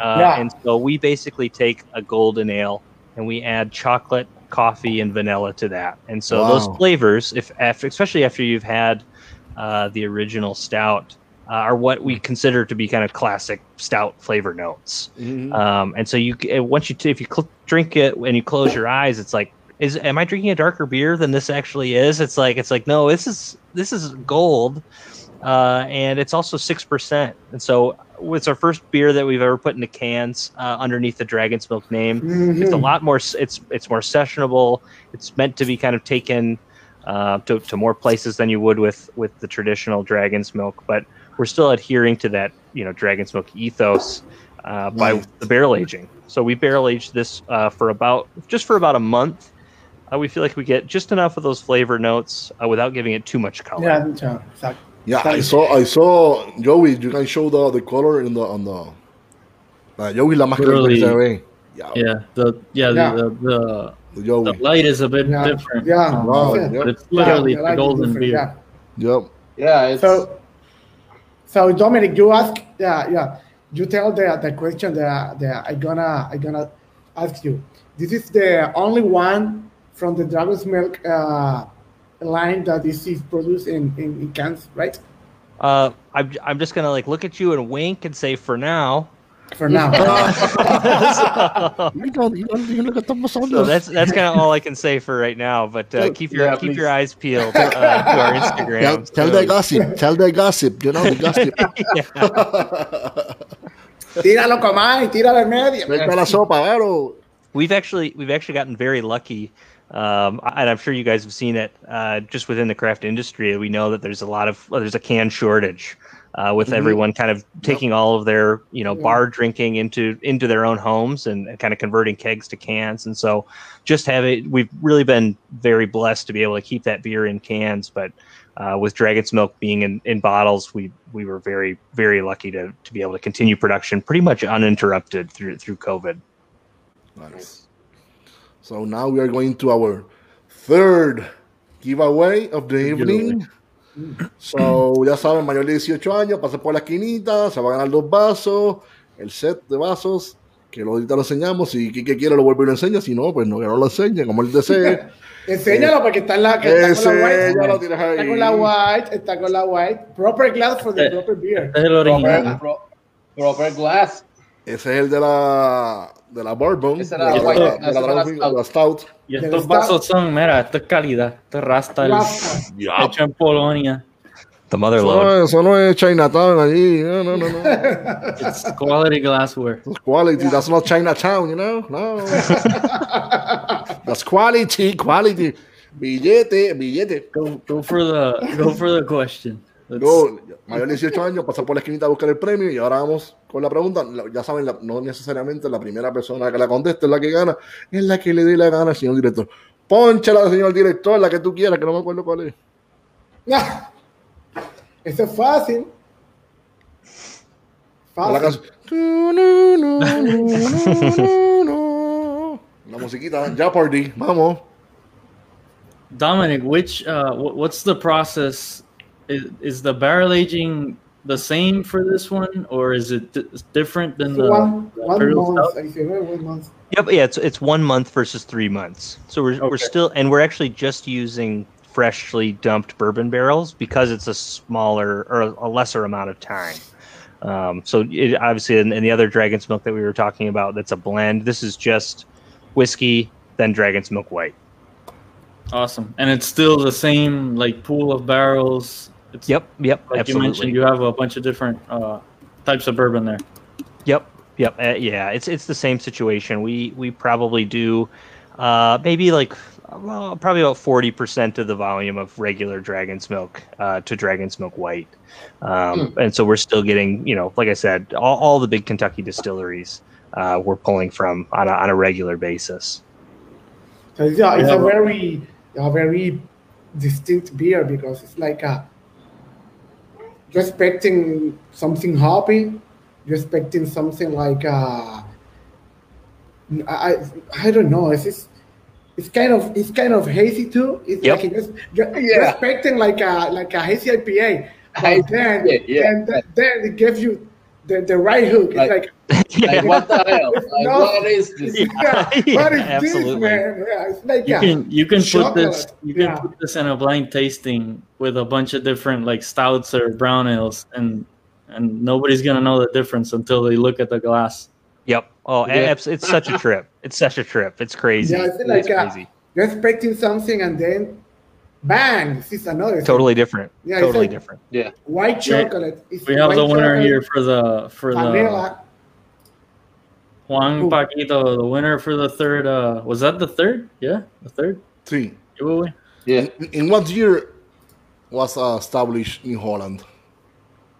Uh,
Yeah.
And so we basically take a golden ale and we add chocolate, coffee, and vanilla to that. And so
Wow.
those flavors, if after, especially after you've had uh, the original stout, uh, are what we consider to be kind of classic stout flavor notes. Um, and so you uh, once you t- if you cl- drink it and you close your eyes, it's like. Is am I drinking a darker beer than this actually is? It's like it's like no, this is this is gold, uh, and it's also six percent. And so it's our first beer that we've ever put into cans uh, underneath the Dragon's Milk name. It's a lot more. It's it's more sessionable. It's meant to be kind of taken uh, to, to more places than you would with with the traditional Dragon's Milk. But we're still adhering to that you know Dragon's Milk ethos uh, by
Nice.
the barrel aging. So we barrel aged this uh, for about just for about a month. Uh, we feel like we get just enough of those flavor notes uh, without giving it too much color.
Yeah, yeah, exactly.
Yeah, I saw, I saw, Joey, you can show the, the color in the, on the, uh, Joey la más que
Really?
se ve. Yeah,
Yeah, the yeah,
Yeah.
The, the
the
the the light is a bit
Yeah.
different.
Yeah.
um,
Wow,
but
yeah.
it's literally
Yeah,
the
I like it
golden beer.
yeah.
Yep.
Yeah, it's
So, so Dominic, you ask, yeah, yeah, you tell the the question that, that I gonna I gonna ask you. This is the only one from the Dragon's Milk uh, line that is, is produced in, in, in cans, right?
Uh, I'm, I'm just gonna like look at you and wink and say for now.
For now. [laughs] [laughs]
So that's that's kind of all I can say for right now. But uh, keep your
Yeah,
keep
please.
your eyes peeled uh, to our
Tell,
Instagram.
tell the gossip, tell the gossip, you know, the gossip. [laughs]
tíralo, comay, tíralo en medio.
Vete la sopa, claro.
We've actually we've actually gotten very lucky, um, and I'm sure you guys have seen it uh, just within the craft industry. We know that there's a lot of well, there's a can shortage. Uh, with everyone kind of taking all of their you know bar drinking into into their own homes and, and kind of converting kegs to cans. And so just have it we've really been very blessed to be able to keep that beer in cans but uh, with dragon's milk being in, in bottles we we were very very lucky to, to be able to continue production pretty much uninterrupted through through covid.
Nice. So now we are going to our third giveaway of the evening. So, ya saben, mayor de 18 años, pase por la esquinita, se va a ganar dos vasos, el set de vasos, que lo ahorita lo enseñamos. Si Kike quiere, lo vuelve y lo enseña. Si no, pues no, que no lo enseñe, como él desee. [laughs]
Enséñalo porque está en la, que está con la white.
ya lo tienes ahí.
Está con la white, está con la white. Proper glass for the
Eh,
proper beer.
Es el original.
proper, pro- proper glass.
Ese es el de la, de la Bourbon, de la, de la, de la
la
Dragon- de la Stout.
Y estos vasos son, mira, esto es calidad. Esto es Rasta,
Glass.
hecho en Polonia.
the mother
Eso no, es, eso no es Chinatown allí. No, no, no. no.
It's quality glassware.
That's quality. That's not Chinatown, you know? No. That's quality, quality. Billete, billete.
Go, go for the go for the question. Let's-
Go, mayor de 18 años, pasar por la esquinita a buscar el premio y ahora vamos con la pregunta. Ya saben, la- no necesariamente la primera persona que la conteste es la que gana, es la que le dé la gana al señor director. Pónchala, señor director, la que tú quieras, que no me acuerdo cuál es.
Ah, Eso es fácil.
La
Fácil.
La musiquita, Jeopardy, vamos.
Dominic, which uh, wh- what's the process? Is, is the barrel aging the same for this one, or is it di- different than the,
One, one month.
stout?
I say, one month.
Yep, yeah, it's it's one month versus three months. So we're we're still and we're actually just using freshly dumped bourbon barrels because it's a smaller or a lesser amount of time. Um, so it, obviously, in, in the other Dragon's Milk that we were talking about, that's a blend. This is just whiskey, then Dragon's Milk White.
Awesome, and it's still the same like pool of barrels. It's,
Yep, yep,
like
absolutely.
you mentioned, you have a bunch of different uh, types of bourbon there.
Yep, yep, uh, yeah. It's it's the same situation. We we probably do uh, maybe like well, probably about forty percent of the volume of regular Dragon's Milk uh, to Dragon's Milk White, um, and so we're still getting you know, like I said, all, all the big Kentucky distilleries uh, we're pulling from on a, on a regular basis.
So it's, a, it's a very a very distinct beer because it's like a you're expecting something hoppy, you're expecting something like uh, I I don't know. It's just, it's kind of it's kind of hazy too. It's
Yep.
like you're, you're, you're
Yeah.
expecting like a like a hazy IPA, but
Hazy
then
IPA, yeah.
then, then it gives you the, the right hook. It's
Like-
like [laughs]
Like, [laughs] what the hell? Like, [laughs]
No.
what is this?
yeah,
Yeah,
what is
absolutely.
this, man? Yeah, it's like
You
a-
can you can put this you can
yeah.
put this in a blind tasting with a bunch of different like stouts or brown ales and and nobody's gonna know the difference until they look at the glass.
Yep. Oh,
Yeah.
it's such a trip. It's such a trip. It's crazy.
Yeah, it's
it's
like a-
crazy.
you're expecting something and then bang, this is another thing.
Totally different.
Yeah,
totally
like-
different.
Yeah.
white chocolate. It's
We have the winner
chocolate,
here for the for the. Juan
Who?
Paquito, the winner for the third. Uh, was that the third? Yeah, the third
Three.
giveaway.
Yeah.
In, in what year was uh, established in Holland?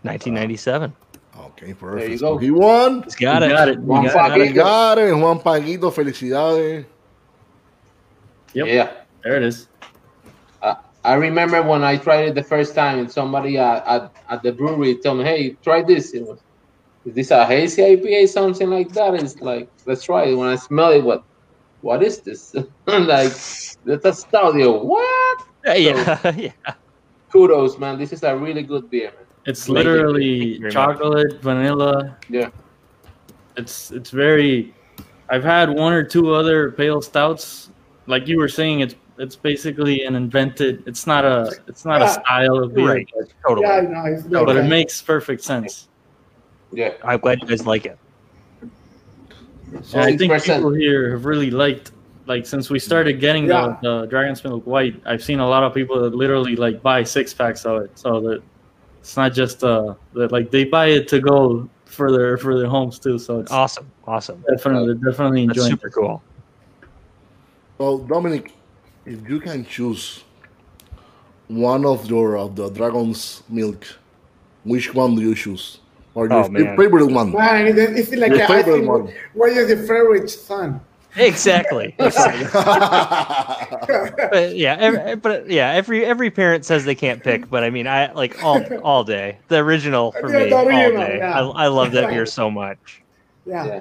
1997.
Okay, perfect.
you
So
go.
he won.
He's got
You
it.
got it.
Juan
got
He
it.
Paquito.
got it. Juan Paquito, felicidades.
Yep.
Yeah.
There it is.
I remember when I tried it the first time, and somebody at, at, at the brewery told me, "Hey, try this." It was, is this a hazy IPA, something like that? It's like, let's try it. When I smell it, what, what is this? [laughs] like, that's a stout. Yo, what?
Yeah. [laughs] yeah.
Kudos, man. This is a really good beer, man.
It's
Thank
literally
you very much.
chocolate, vanilla.
Yeah.
It's it's very. I've had one or two other pale stouts. Like you were saying, it's it's basically an invented. It's not a it's not a style of beer,
Right.
but,
Totally.
Yeah, I know. It's like
but it makes perfect sense.
Yeah.
I'm glad you guys like it.
So
I think
6%.
people here have really liked like since we started getting
Yeah.
the, the Dragon's Milk White. I've seen a lot of people that literally like buy six packs of it, so that it's not just uh that like they buy it to go for their for their homes too. So it's
Awesome. Awesome.
definitely definitely
That's
enjoying.
super cool.
So Dominic, if you can choose one of your of the dragon's milk, which one do you choose? Or oh, your
Oh, man.
favorite one?
Man, it- it's like
Your
a, I
favorite
think,
one.
what is your favorite son?
Exactly. [laughs] [laughs] but yeah, every, eh, but yeah, every every parent says they can't pick, but I mean, I like all all day. The original for
Yeah,
me
the
all
original,
day.
yeah.
I, I love that beer [laughs] so much.
Yeah.
Yeah.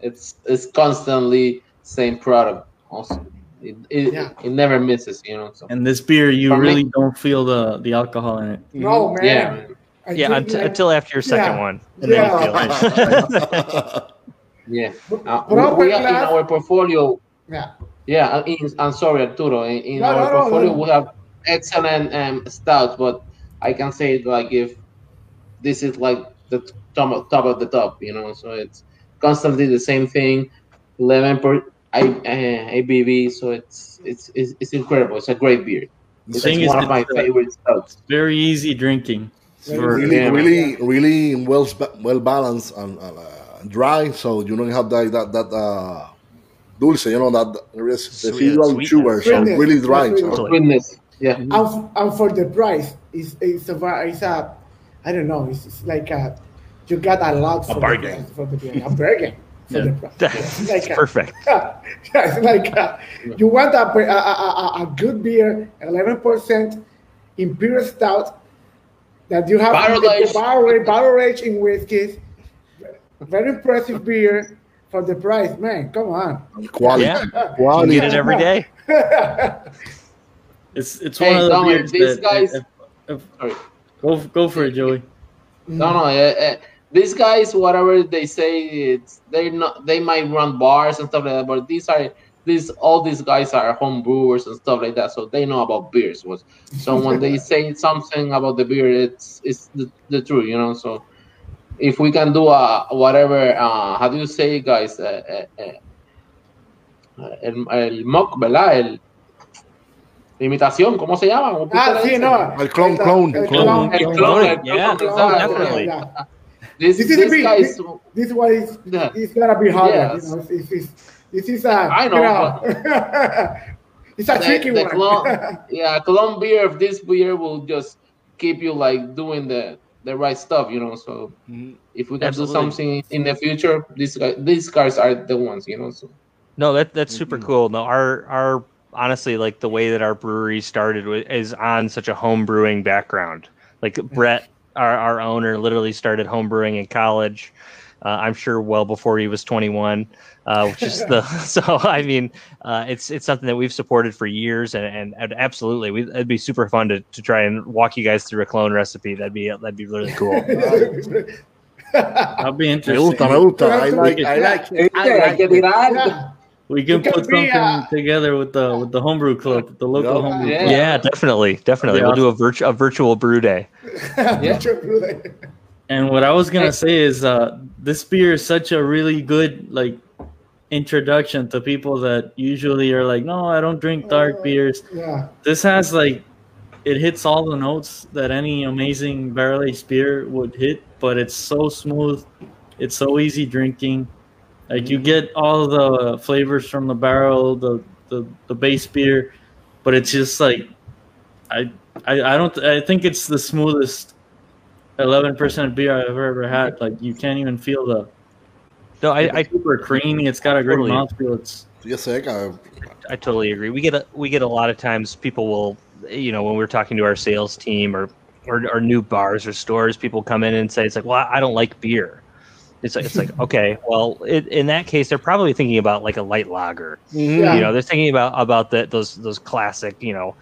It's it's constantly same product. Also, it it,
Yeah.
it never misses. You know. So
And this beer, you
For me-
really don't feel the the alcohol in it.
No, man.
yeah. man.
I
Yeah,
drink
until,
like-
until after your second
Yeah.
one, and then you feel it. [laughs]
Yeah. Uh,
Proper
we, we are in
class.
our portfolio.
yeah.
Yeah, uh, in, I'm sorry, Arturo. In, in
No,
our
no, no,
portfolio,
no.
we have excellent um, stouts, but I can say like if this is like the top of, top of the top, you know. So it's constantly the same thing, eleven per I, uh, ABV. So it's, it's it's it's incredible. It's a great beer.
The
It's
thing is,
one of my
it's, uh,
favorite stouts.
very easy drinking. For-
really,
Yeah.
really, really well well balanced and uh, dry, so you don't have that that that uh, dulce, you know that
Sweet-
residual sugar, so really dry.
Sweetness.
So.
Totally.
Goodness. Yeah.
And, and for the price, it's, it's, a, it's a, I don't know, it's, it's like a, you got a lot for,
bargain.
The, price, for the beer. A bargain for
Yeah.
the price.
That's
It's like a-
perfect.
yeah, [laughs] it's like a, you want a, a, a, a, a good beer, 11% imperial stout that you have
Barrel
the- the
aged.
barrel, barrel aged in whiskeys. Very impressive beer for the price, man. Come on.
Quality,
Yeah. You
quality.
get it every day.
It's it's
Hey,
one of the
Dominic,
beers
these
that
guys-
if- if-
Sorry.
go go for it, Joey.
No, no. Uh, uh, these guys, whatever they say, it's they not they might run bars and stuff like that, but these are these all these guys are home brewers and stuff like that, so they know about beers. Was so when they [laughs] say something about the beer, it's it's the, the truth, you know. So if we can do a whatever, uh, how do you say, guys? Uh, uh, uh, el, el mock, ¿verdad? El, imitación, ¿cómo se llama? ¿Cómo
Ah, sí, no.
El clone, clone,
El
clone.
clone.
El
el
clone, el
Yeah,
clone, exactly.
definitely.
Yeah. [laughs]
This,
This is
this
the
guy
big-
is
This one is
Yeah.
it's gonna be harder.
Yes.
You know, it's, it's, this is a
I know,
you know, [laughs] it's a
the,
tricky
the
one.
clone, [laughs] yeah, clone beer of this beer will just keep you like doing the the right stuff, you know. So mm-hmm. if we can
Absolutely.
do something in the future, these guys, these guys are the ones, you know. So
No, that that's super mm-hmm. cool. No, our our honestly, like the way that our brewery started is on such a home brewing background. Like Brett, our, our owner, literally started homebrewing in college. Uh, I'm sure well before he was 21, uh, which is the [laughs] [laughs] so. I mean, uh, it's it's something that we've supported for years, and, and, and absolutely, we, it'd be super fun to, to try and walk you guys through a clone recipe. That'd be that'd be really cool.
That'd be
Me
interesting.
gusta, me gusta. I like, I like it. I
Hay
like
que
it.
tirar.
yeah.
We can
It can
put
be,
something
uh,
together with the with the homebrew club, the local
Yeah.
homebrew
Yeah.
club.
yeah, definitely, definitely.
That'd
We'll
be
do a, virtu- a virtual brew day. [laughs]
Yeah.
And what I was gonna say is, uh, this beer is such a really good like introduction to people that usually are like, no, I don't drink dark beers.
yeah.
This has like, it hits all the notes that any amazing barrel aged beer would hit, but it's so smooth, it's so easy drinking. Like you get all the flavors from the barrel, the the, the base beer, but it's just like, I I, I don't I think it's the smoothest eleven percent beer I've ever had. Like you can't even feel the.
No, I,
it's
I
super creamy. It's got a great
Totally.
mouthfeel. It's
Sí, seca.
I totally agree. We get a we get a lot of times people will you know when we're talking to our sales team or or, or new bars or stores, people come in and say it's like, well, I don't like beer. It's like it's like okay, well, it, in that case, they're probably thinking about like a light lager.
Yeah.
You know, they're thinking about about the, those those classic, you know,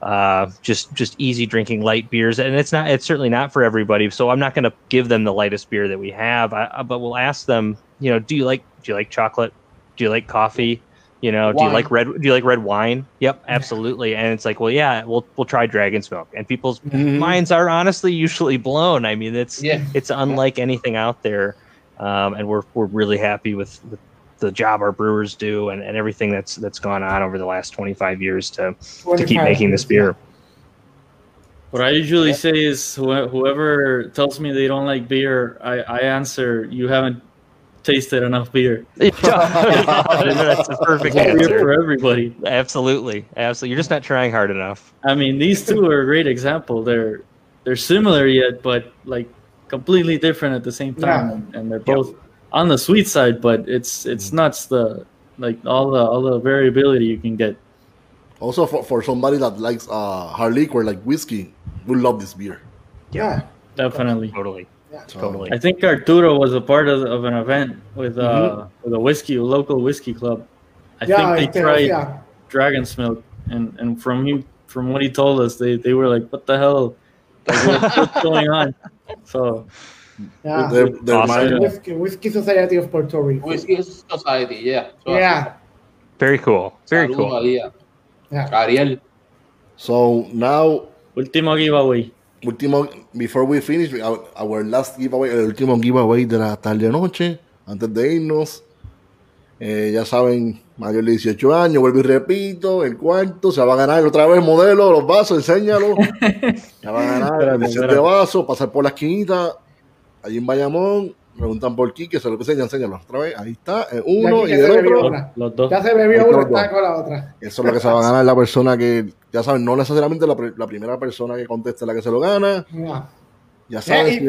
uh, just just easy drinking light beers, and it's not it's certainly not for everybody. So I'm not going to give them the lightest beer that we have, I, but we'll ask them, you know, do you like do you like chocolate? Do you like coffee? You know, do you like red? Do you like red wine? Yep, absolutely. And it's like, well, yeah, we'll we'll try Dragon's Milk, and people's minds are honestly usually blown. I mean, it's
Yeah.
it's unlike anything out there, um, and we're we're really happy with, with the job our brewers do and, and everything that's that's gone on over the last 25 years to to keep making this beer.
what I usually say is wh- whoever tells me they don't like beer, I, I answer you haven't tasted enough beer. [laughs] [laughs]
that's a perfect
There's beer
answer.
for everybody.
Absolutely, absolutely. You're just not trying hard enough.
I mean, these two are a great example. They're they're similar yet, but like completely different at the same time,
Yeah.
and, and they're both on the sweet side. But it's it's nuts the like all the all the variability you can get.
Also, for, for somebody that likes uh, hard liquor like whiskey, will love this beer.
Yeah.
Definitely.
Totally,
So,
totally.
I think Arturo was a part of, of an event with uh
Mm-hmm.
with a whiskey, a local whiskey club. I
Yeah,
think
it
they
is,
tried
yeah.
Dragon's Milk, and and from you from what he told us, they they were like, "What the hell? Like, what, what's [laughs] going on?" So
Yeah.
they're, they're
Awesome.
my-
Whiskey, Whiskey Society of Puerto Rico.
Whiskey Society, yeah.
Yeah.
Very cool. Very cool.
María.
Yeah.
Ariel.
So now,
último giveaway.
último, before we finish, our, our last giveaway, el último giveaway de la tarde-noche, antes de irnos. Eh, ya saben, mayor de 18 años, vuelvo y repito, el cuarto, se va a ganar otra vez modelo, los vasos, enséñalo. [laughs] Ya va a ganar el set de vasos, pasar por la esquinita, allí en Bayamón, preguntan por Quique, se lo enseña, enséñalo otra vez. Ahí está, eh, uno
Ya
y el
se bebió
otro.
Los dos.
Ya se bebió una,
está.
con la otra.
Eso es lo que se va a ganar la persona que, ya saben, no necesariamente la, pri- la primera persona que conteste la que se lo gana. Ya saben,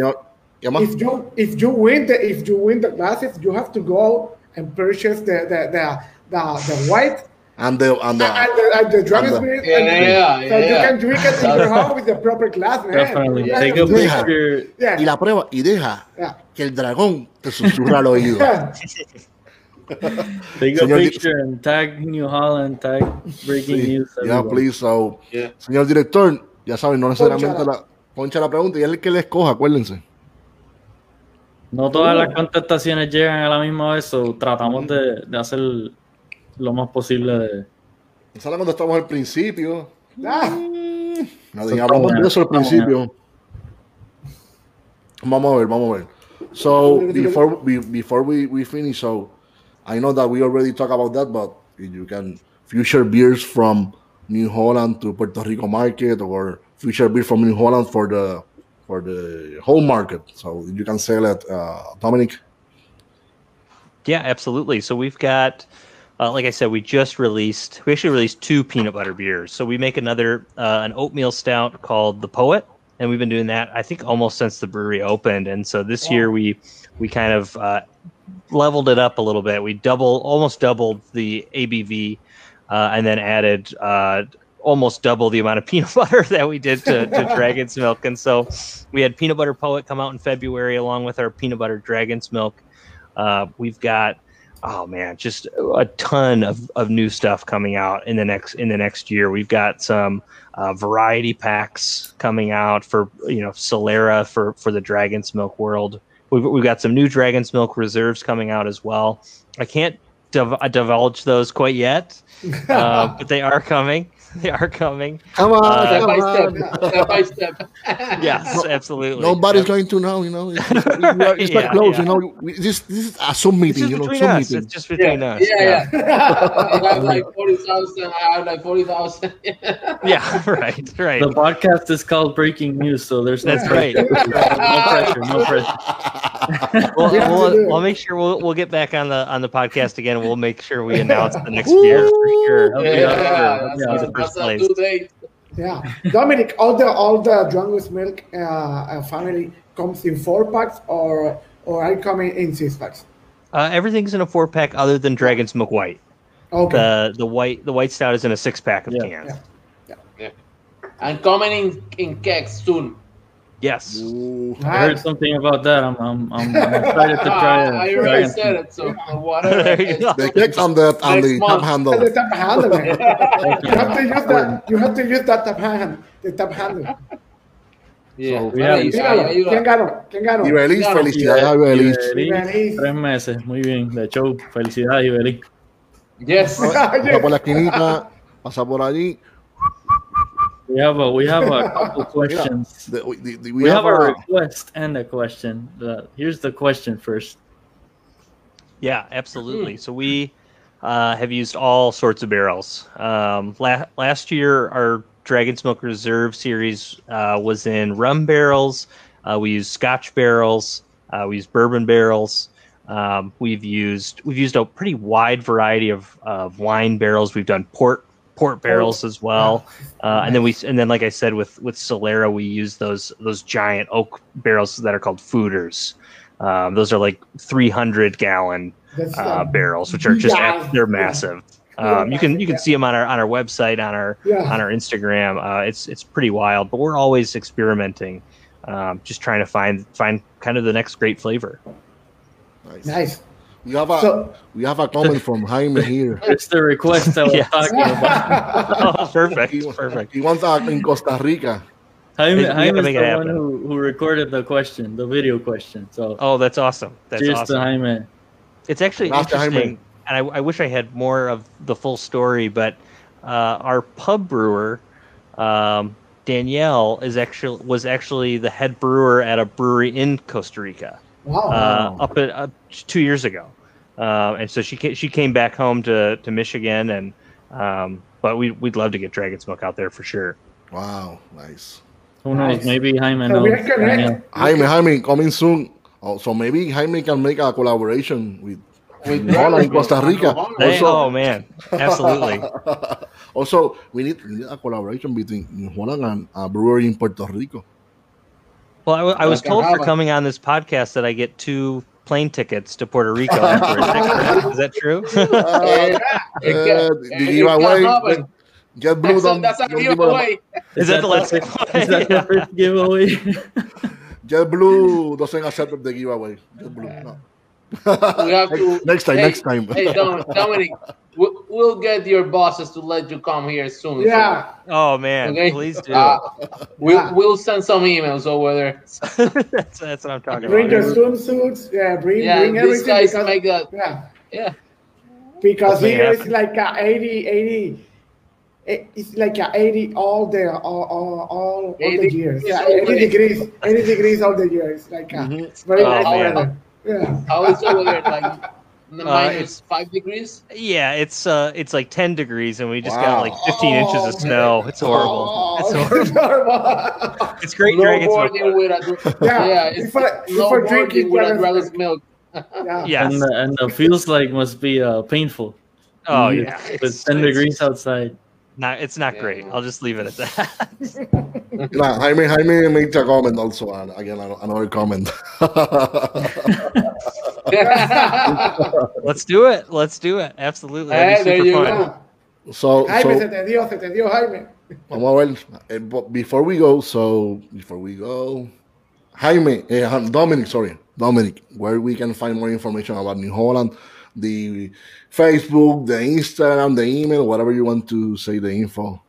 Yeah, if- you if you win the if you win the glasses, you have to go and purchase the the the the, the white
And the, and the,
and the, and the dragon's
and the-
beer.
Yeah,
and, so you
yeah.
can drink it in your home with the proper glass, man.
Definitely.
Yeah,
Take a picture.
Yeah.
y la prueba, y deja
Yeah.
que el dragón te susurra al oído. [laughs]
Yeah.
Take a picture and tag New Holland, tag Breaking
Sí,
News. everybody.
please. So,
Yeah.
señor director, ya saben, no necesariamente
Pónchala.
la, poncha la pregunta y es el que le escoja, acuérdense.
No todas las contestaciones llegan a la misma vez, so tratamos de, de hacer lo más posible de.
Esa es la cuando estamos al principio.
Ah,
No hablamos de eso al principio. Vamos a ver, vamos a ver. So before we before we, we finish, so I know that we already talked about that, but you can future beers from New Holland to Puerto Rico market or future beer from New Holland for the for the whole market. So you can sell it, uh, Dominic.
Yeah, absolutely. So we've got, uh, like I said, we just released. We actually released two peanut butter beers. So we make another uh, an oatmeal stout called the Poet, and we've been doing that I think almost since the brewery opened. And so this year we we kind of uh, leveled it up a little bit. We double almost doubled the ABV. uh, and then added uh, almost double the amount of [laughs] peanut butter that we did to, to [laughs] Dragon's Milk. And so we had Peanut Butter Poet come out in February along with our Peanut Butter Dragon's Milk. Uh, we've got oh man, just a ton of, of new stuff coming out in the next in the next year. We've got some uh, variety packs coming out for you know Solera for for the Dragon's Milk world. We've, we've got some new Dragon's Milk reserves coming out as well. I can't div- divulge those quite yet, [laughs] uh, but they are coming. [laughs] They are coming.
Come on,
Uh,
Step
come
by
on.
step, step by step. [laughs]
Yes, absolutely.
Nobody's going to know, you know. It's, it's, [laughs] it's not
Yeah,
close,
yeah.
you know. We, this this is a Zoom meeting, you know.
between
Zoom
us.
meeting.
It's just between
yeah,
us.
yeah, yeah. I have like forty thousand. I have like forty thousand.
Yeah, right, right.
The podcast is called Breaking News, so there's no
That's right.
no pressure, no pressure.
We'll, we'll, we'll make sure we'll, we'll get back on the on the podcast again. We'll make sure we announce the next beer for sure.
That'll
Yeah,
be awesome.
that's,
Yeah,
that's,
the first place.
Yeah, Dominic, all the all the Dragon's Milk uh, uh, family comes in four packs or or are coming in in six packs.
Uh, everything's in a four pack other than Dragon's Milk White.
Okay.
The the white the white stout is in a six pack of
Yeah.
cans.
Yeah.
And coming in in kegs soon.
Yes.
Ooh.
I heard something about that. I'm I'm, I'm, I'm excited to try
Ah, [laughs] I
it.
already
Try
said
it.
it, so whatever.
You go.
The kegs on the on the top handle.
The [laughs] tap handle, [laughs] you have to use that. You have to use that tap hand. The tap handle.
Yeah.
So,
yeah,
va.
¿Quién ganó? ¿Quién ganó?
Ibelis, felicidades a Ibelis.
Tres meses, muy bien, de show. Felicidades, Ibeli.
Yes.
Pasa por la esquinita, pasa por allí.
We have a we have a [laughs] couple questions.
The- we- the- the-
We,
we
have,
have
a
a,
request and a question. Uh, here's the question first.
Yeah, absolutely. So we uh, have used all sorts of barrels. Um, la- last year, our Dragon's Milk Reserve series uh, was in rum barrels. Uh, we used Scotch barrels. Uh, we used bourbon barrels. Um, we've used we've used a pretty wide variety of, of wine barrels. We've done port port barrels as well. Uh, and then we and then like I said with with Solera, we use those those giant oak barrels that are called foeders. Um, those are like 300 gallon uh, barrels, which are just
yeah,
they're massive. Um, you can you can see them on our on our website on our
Yeah.
on our Instagram. Uh, it's it's pretty wild, but we're always experimenting, um, just trying to find find kind of the next great flavor.
Nice.
Nice.
We have a
So-
we have a comment from Jaime [laughs] here.
It's the request I was
Yes.
talking about. [laughs]
oh, perfect,
He,
perfect.
he wants a, in Costa Rica.
Jaime,
We
Jaime is the one who, who recorded the question, the video question. So
Oh, that's awesome. That's
cheers to
awesome.
Jaime.
It's actually
Gracias, Jaime.
interesting, and I, I wish I had more of the full story. But uh, our pub brewer, um, Danielle, is actually was actually the head brewer at a brewery in Costa Rica
Wow.
uh, up at uh, two years ago, uh, and so she ca- she came back home to, to Michigan, and um, but we we'd love to get Dragon's Milk out there for sure.
Wow, nice.
Who knows?
Nice.
Maybe Jaime
So
knows.
we are connect.
Jaime, Jaime, coming soon. Oh, so maybe Jaime can make a collaboration with
With
Hola in Costa Rica.
Hey,
Also,
oh man, absolutely. [laughs]
also, we need, we need a collaboration between New Holland and a brewery in Puerto Rico.
Well, I, w- I was
Like
told for
Java.
coming on this podcast that I get two plane tickets to Puerto Rico. afterwards. [laughs] Is that true?
Uh,
it can-
the
it
giveaway.
can happen.
JetBlue.
That's a, that's a
don't give a-
giveaway.
Is that the last
Is that the first [laughs] giveaway?
JetBlue doesn't accept the giveaway. JetBlue, no.
We have to.
Next time,
hey,
next time.
Hey, Dom- Dominic, we- we'll get your bosses to let you come here soon. so-
yeah.
Oh man,
Okay.
please do.
Uh, we'll,
Yeah.
we'll send some emails over there. [laughs]
that's, that's what I'm talking
Bring
about.
Bring your swimsuits. Yeah. Bring
Yeah,
bring everything.
guys
because,
make that.
yeah.
Yeah.
Because
Make it
here it's like a 80, 80. It's like a 80 all the all all, all, all the years. Yeah,
all
80 degrees, 80 degrees all the years. It's like a
Mhm.
very
Oh,
nice
man.
weather. Yeah.
How is over there? Like [laughs] the
Uh,
minus five degrees?
Yeah, it's uh, it's like 10 degrees, and we just
Wow.
got like 15 inches
Oh,
of snow. It's horrible.
Oh,
It's horrible.
it's [laughs] horrible.
It's great Dragon's Milk.
Snowboarding with
Yeah,
yeah,
it's
it's
for- it's for drinking
snowboarding with a
Dragon's
dragon's
Milk.
milk.
yeah. [laughs]
Yes.
And the, and the feels like must be uh, painful.
Oh yeah.
With
It's,
10
it's
degrees outside.
not. It's not
Yeah.
great. I'll just leave it at that.
Nah, Jaime, Jaime made a comment also. And again, another comment. [laughs]
Let's do it. Let's do it. Absolutely.
Hey,
That'd
there you
fun.
go.
So,
Jaime,
so-
se te dio, se te dio, Jaime.
Vamos a ver. eh, but Before we go, so before we go, Jaime, eh, Dominic, sorry, Dominic, where we can find more information about New Holland, the Facebook, the Instagram, the email, whatever you want to say, the info.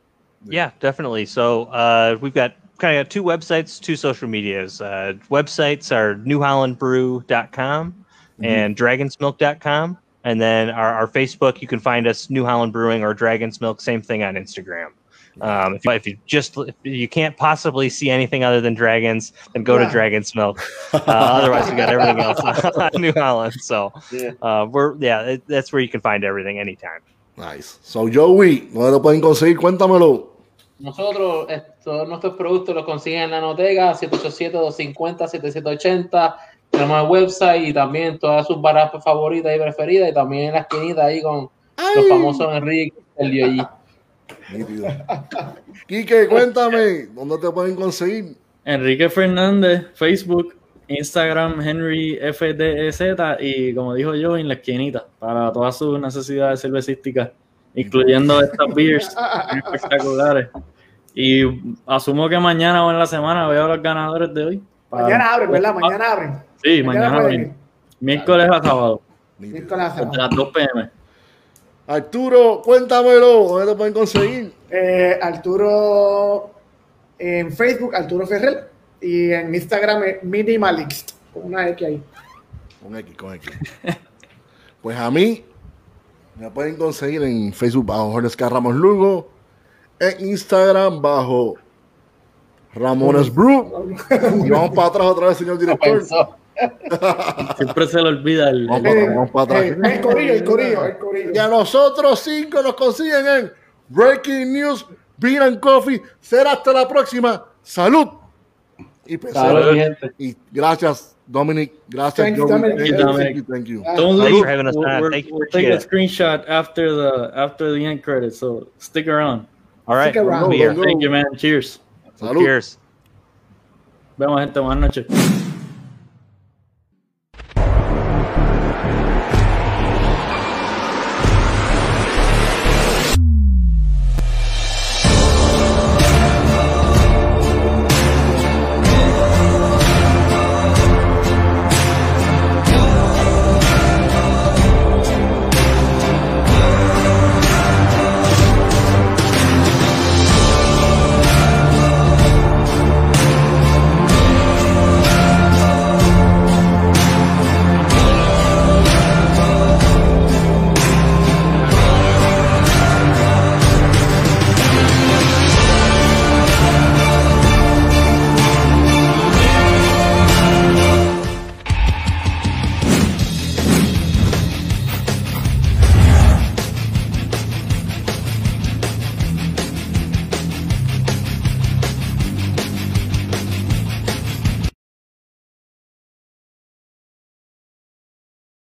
Yeah, definitely. So uh, we've got kind of two websites, two social medias. Uh, websites are newhollandbrew.com and dragonsmilk.com. And then our, our Facebook, you can find us New Holland Brewing or Dragon's Milk, same thing on Instagram. Um, if, if you just if you can't possibly see anything other than dragons, then go
Yeah.
to Dragon's Milk. [laughs] Uh, otherwise, we got everything else [laughs] on New Holland. So
Yeah.
uh, we're yeah, it, that's where you can find everything anytime.
Nice. So Joey, ¿dónde lo pueden conseguir? Cuéntamelo.
Nosotros, todos nuestros productos los consiguen en la Notega, 787-250-7780. Tenemos el website y también todas sus barras favoritas y preferidas. Y también en la esquinita ahí con los famosos Enrique el allí.
Nítido. [laughs] Quique, cuéntame, ¿dónde te pueden conseguir?
Enrique Fernández, Facebook, Instagram, Henry FDEZ y como dijo yo, en la esquinita para todas sus necesidades cervecísticas, incluyendo estas beers espectaculares. [laughs] Y asumo que mañana o en la semana veo a los ganadores de hoy.
Mañana abren, ¿verdad? Mañana abren.
Sí,
mañana
abren. Miércoles a sábado,
Nicolás.
desde las 2 pm.
Arturo, cuéntamelo, ¿dónde te pueden conseguir?
Eh, Arturo en Facebook, Arturo Ferrer. Y en Instagram, eh, Minimalist. Con una X ahí.
Con X, con X. [laughs] Pues a mí me pueden conseguir en Facebook bajo Jorge Escar Ramos Lugo, en Instagram bajo Ramones Brew. Y vamos para atrás otra vez, señor director.
Siempre se le olvida el,
Vamos
el-
para atrás, vamos para atrás.
Eh, el corillo, el corillo, el corillo.
Y a nosotros cinco nos consiguen en Breaking News, Beer and Coffee. Será hasta la próxima. Salud. Y, pues,
Salud,
y gracias, Dominic. Gracias,
Thank you. Dominic.
Thank you,
Thank
thank
you,
you, thank you.
Don't
Thanks
leave.
for having us
We're, we're,
Thank you.
we're taking a screenshot after the after the end credits, so stick around.
All right,
Stick around.
we'll here.
Go.
Thank you, man. Cheers.
Salud.
Cheers.
Vemos gente. Buenas noches.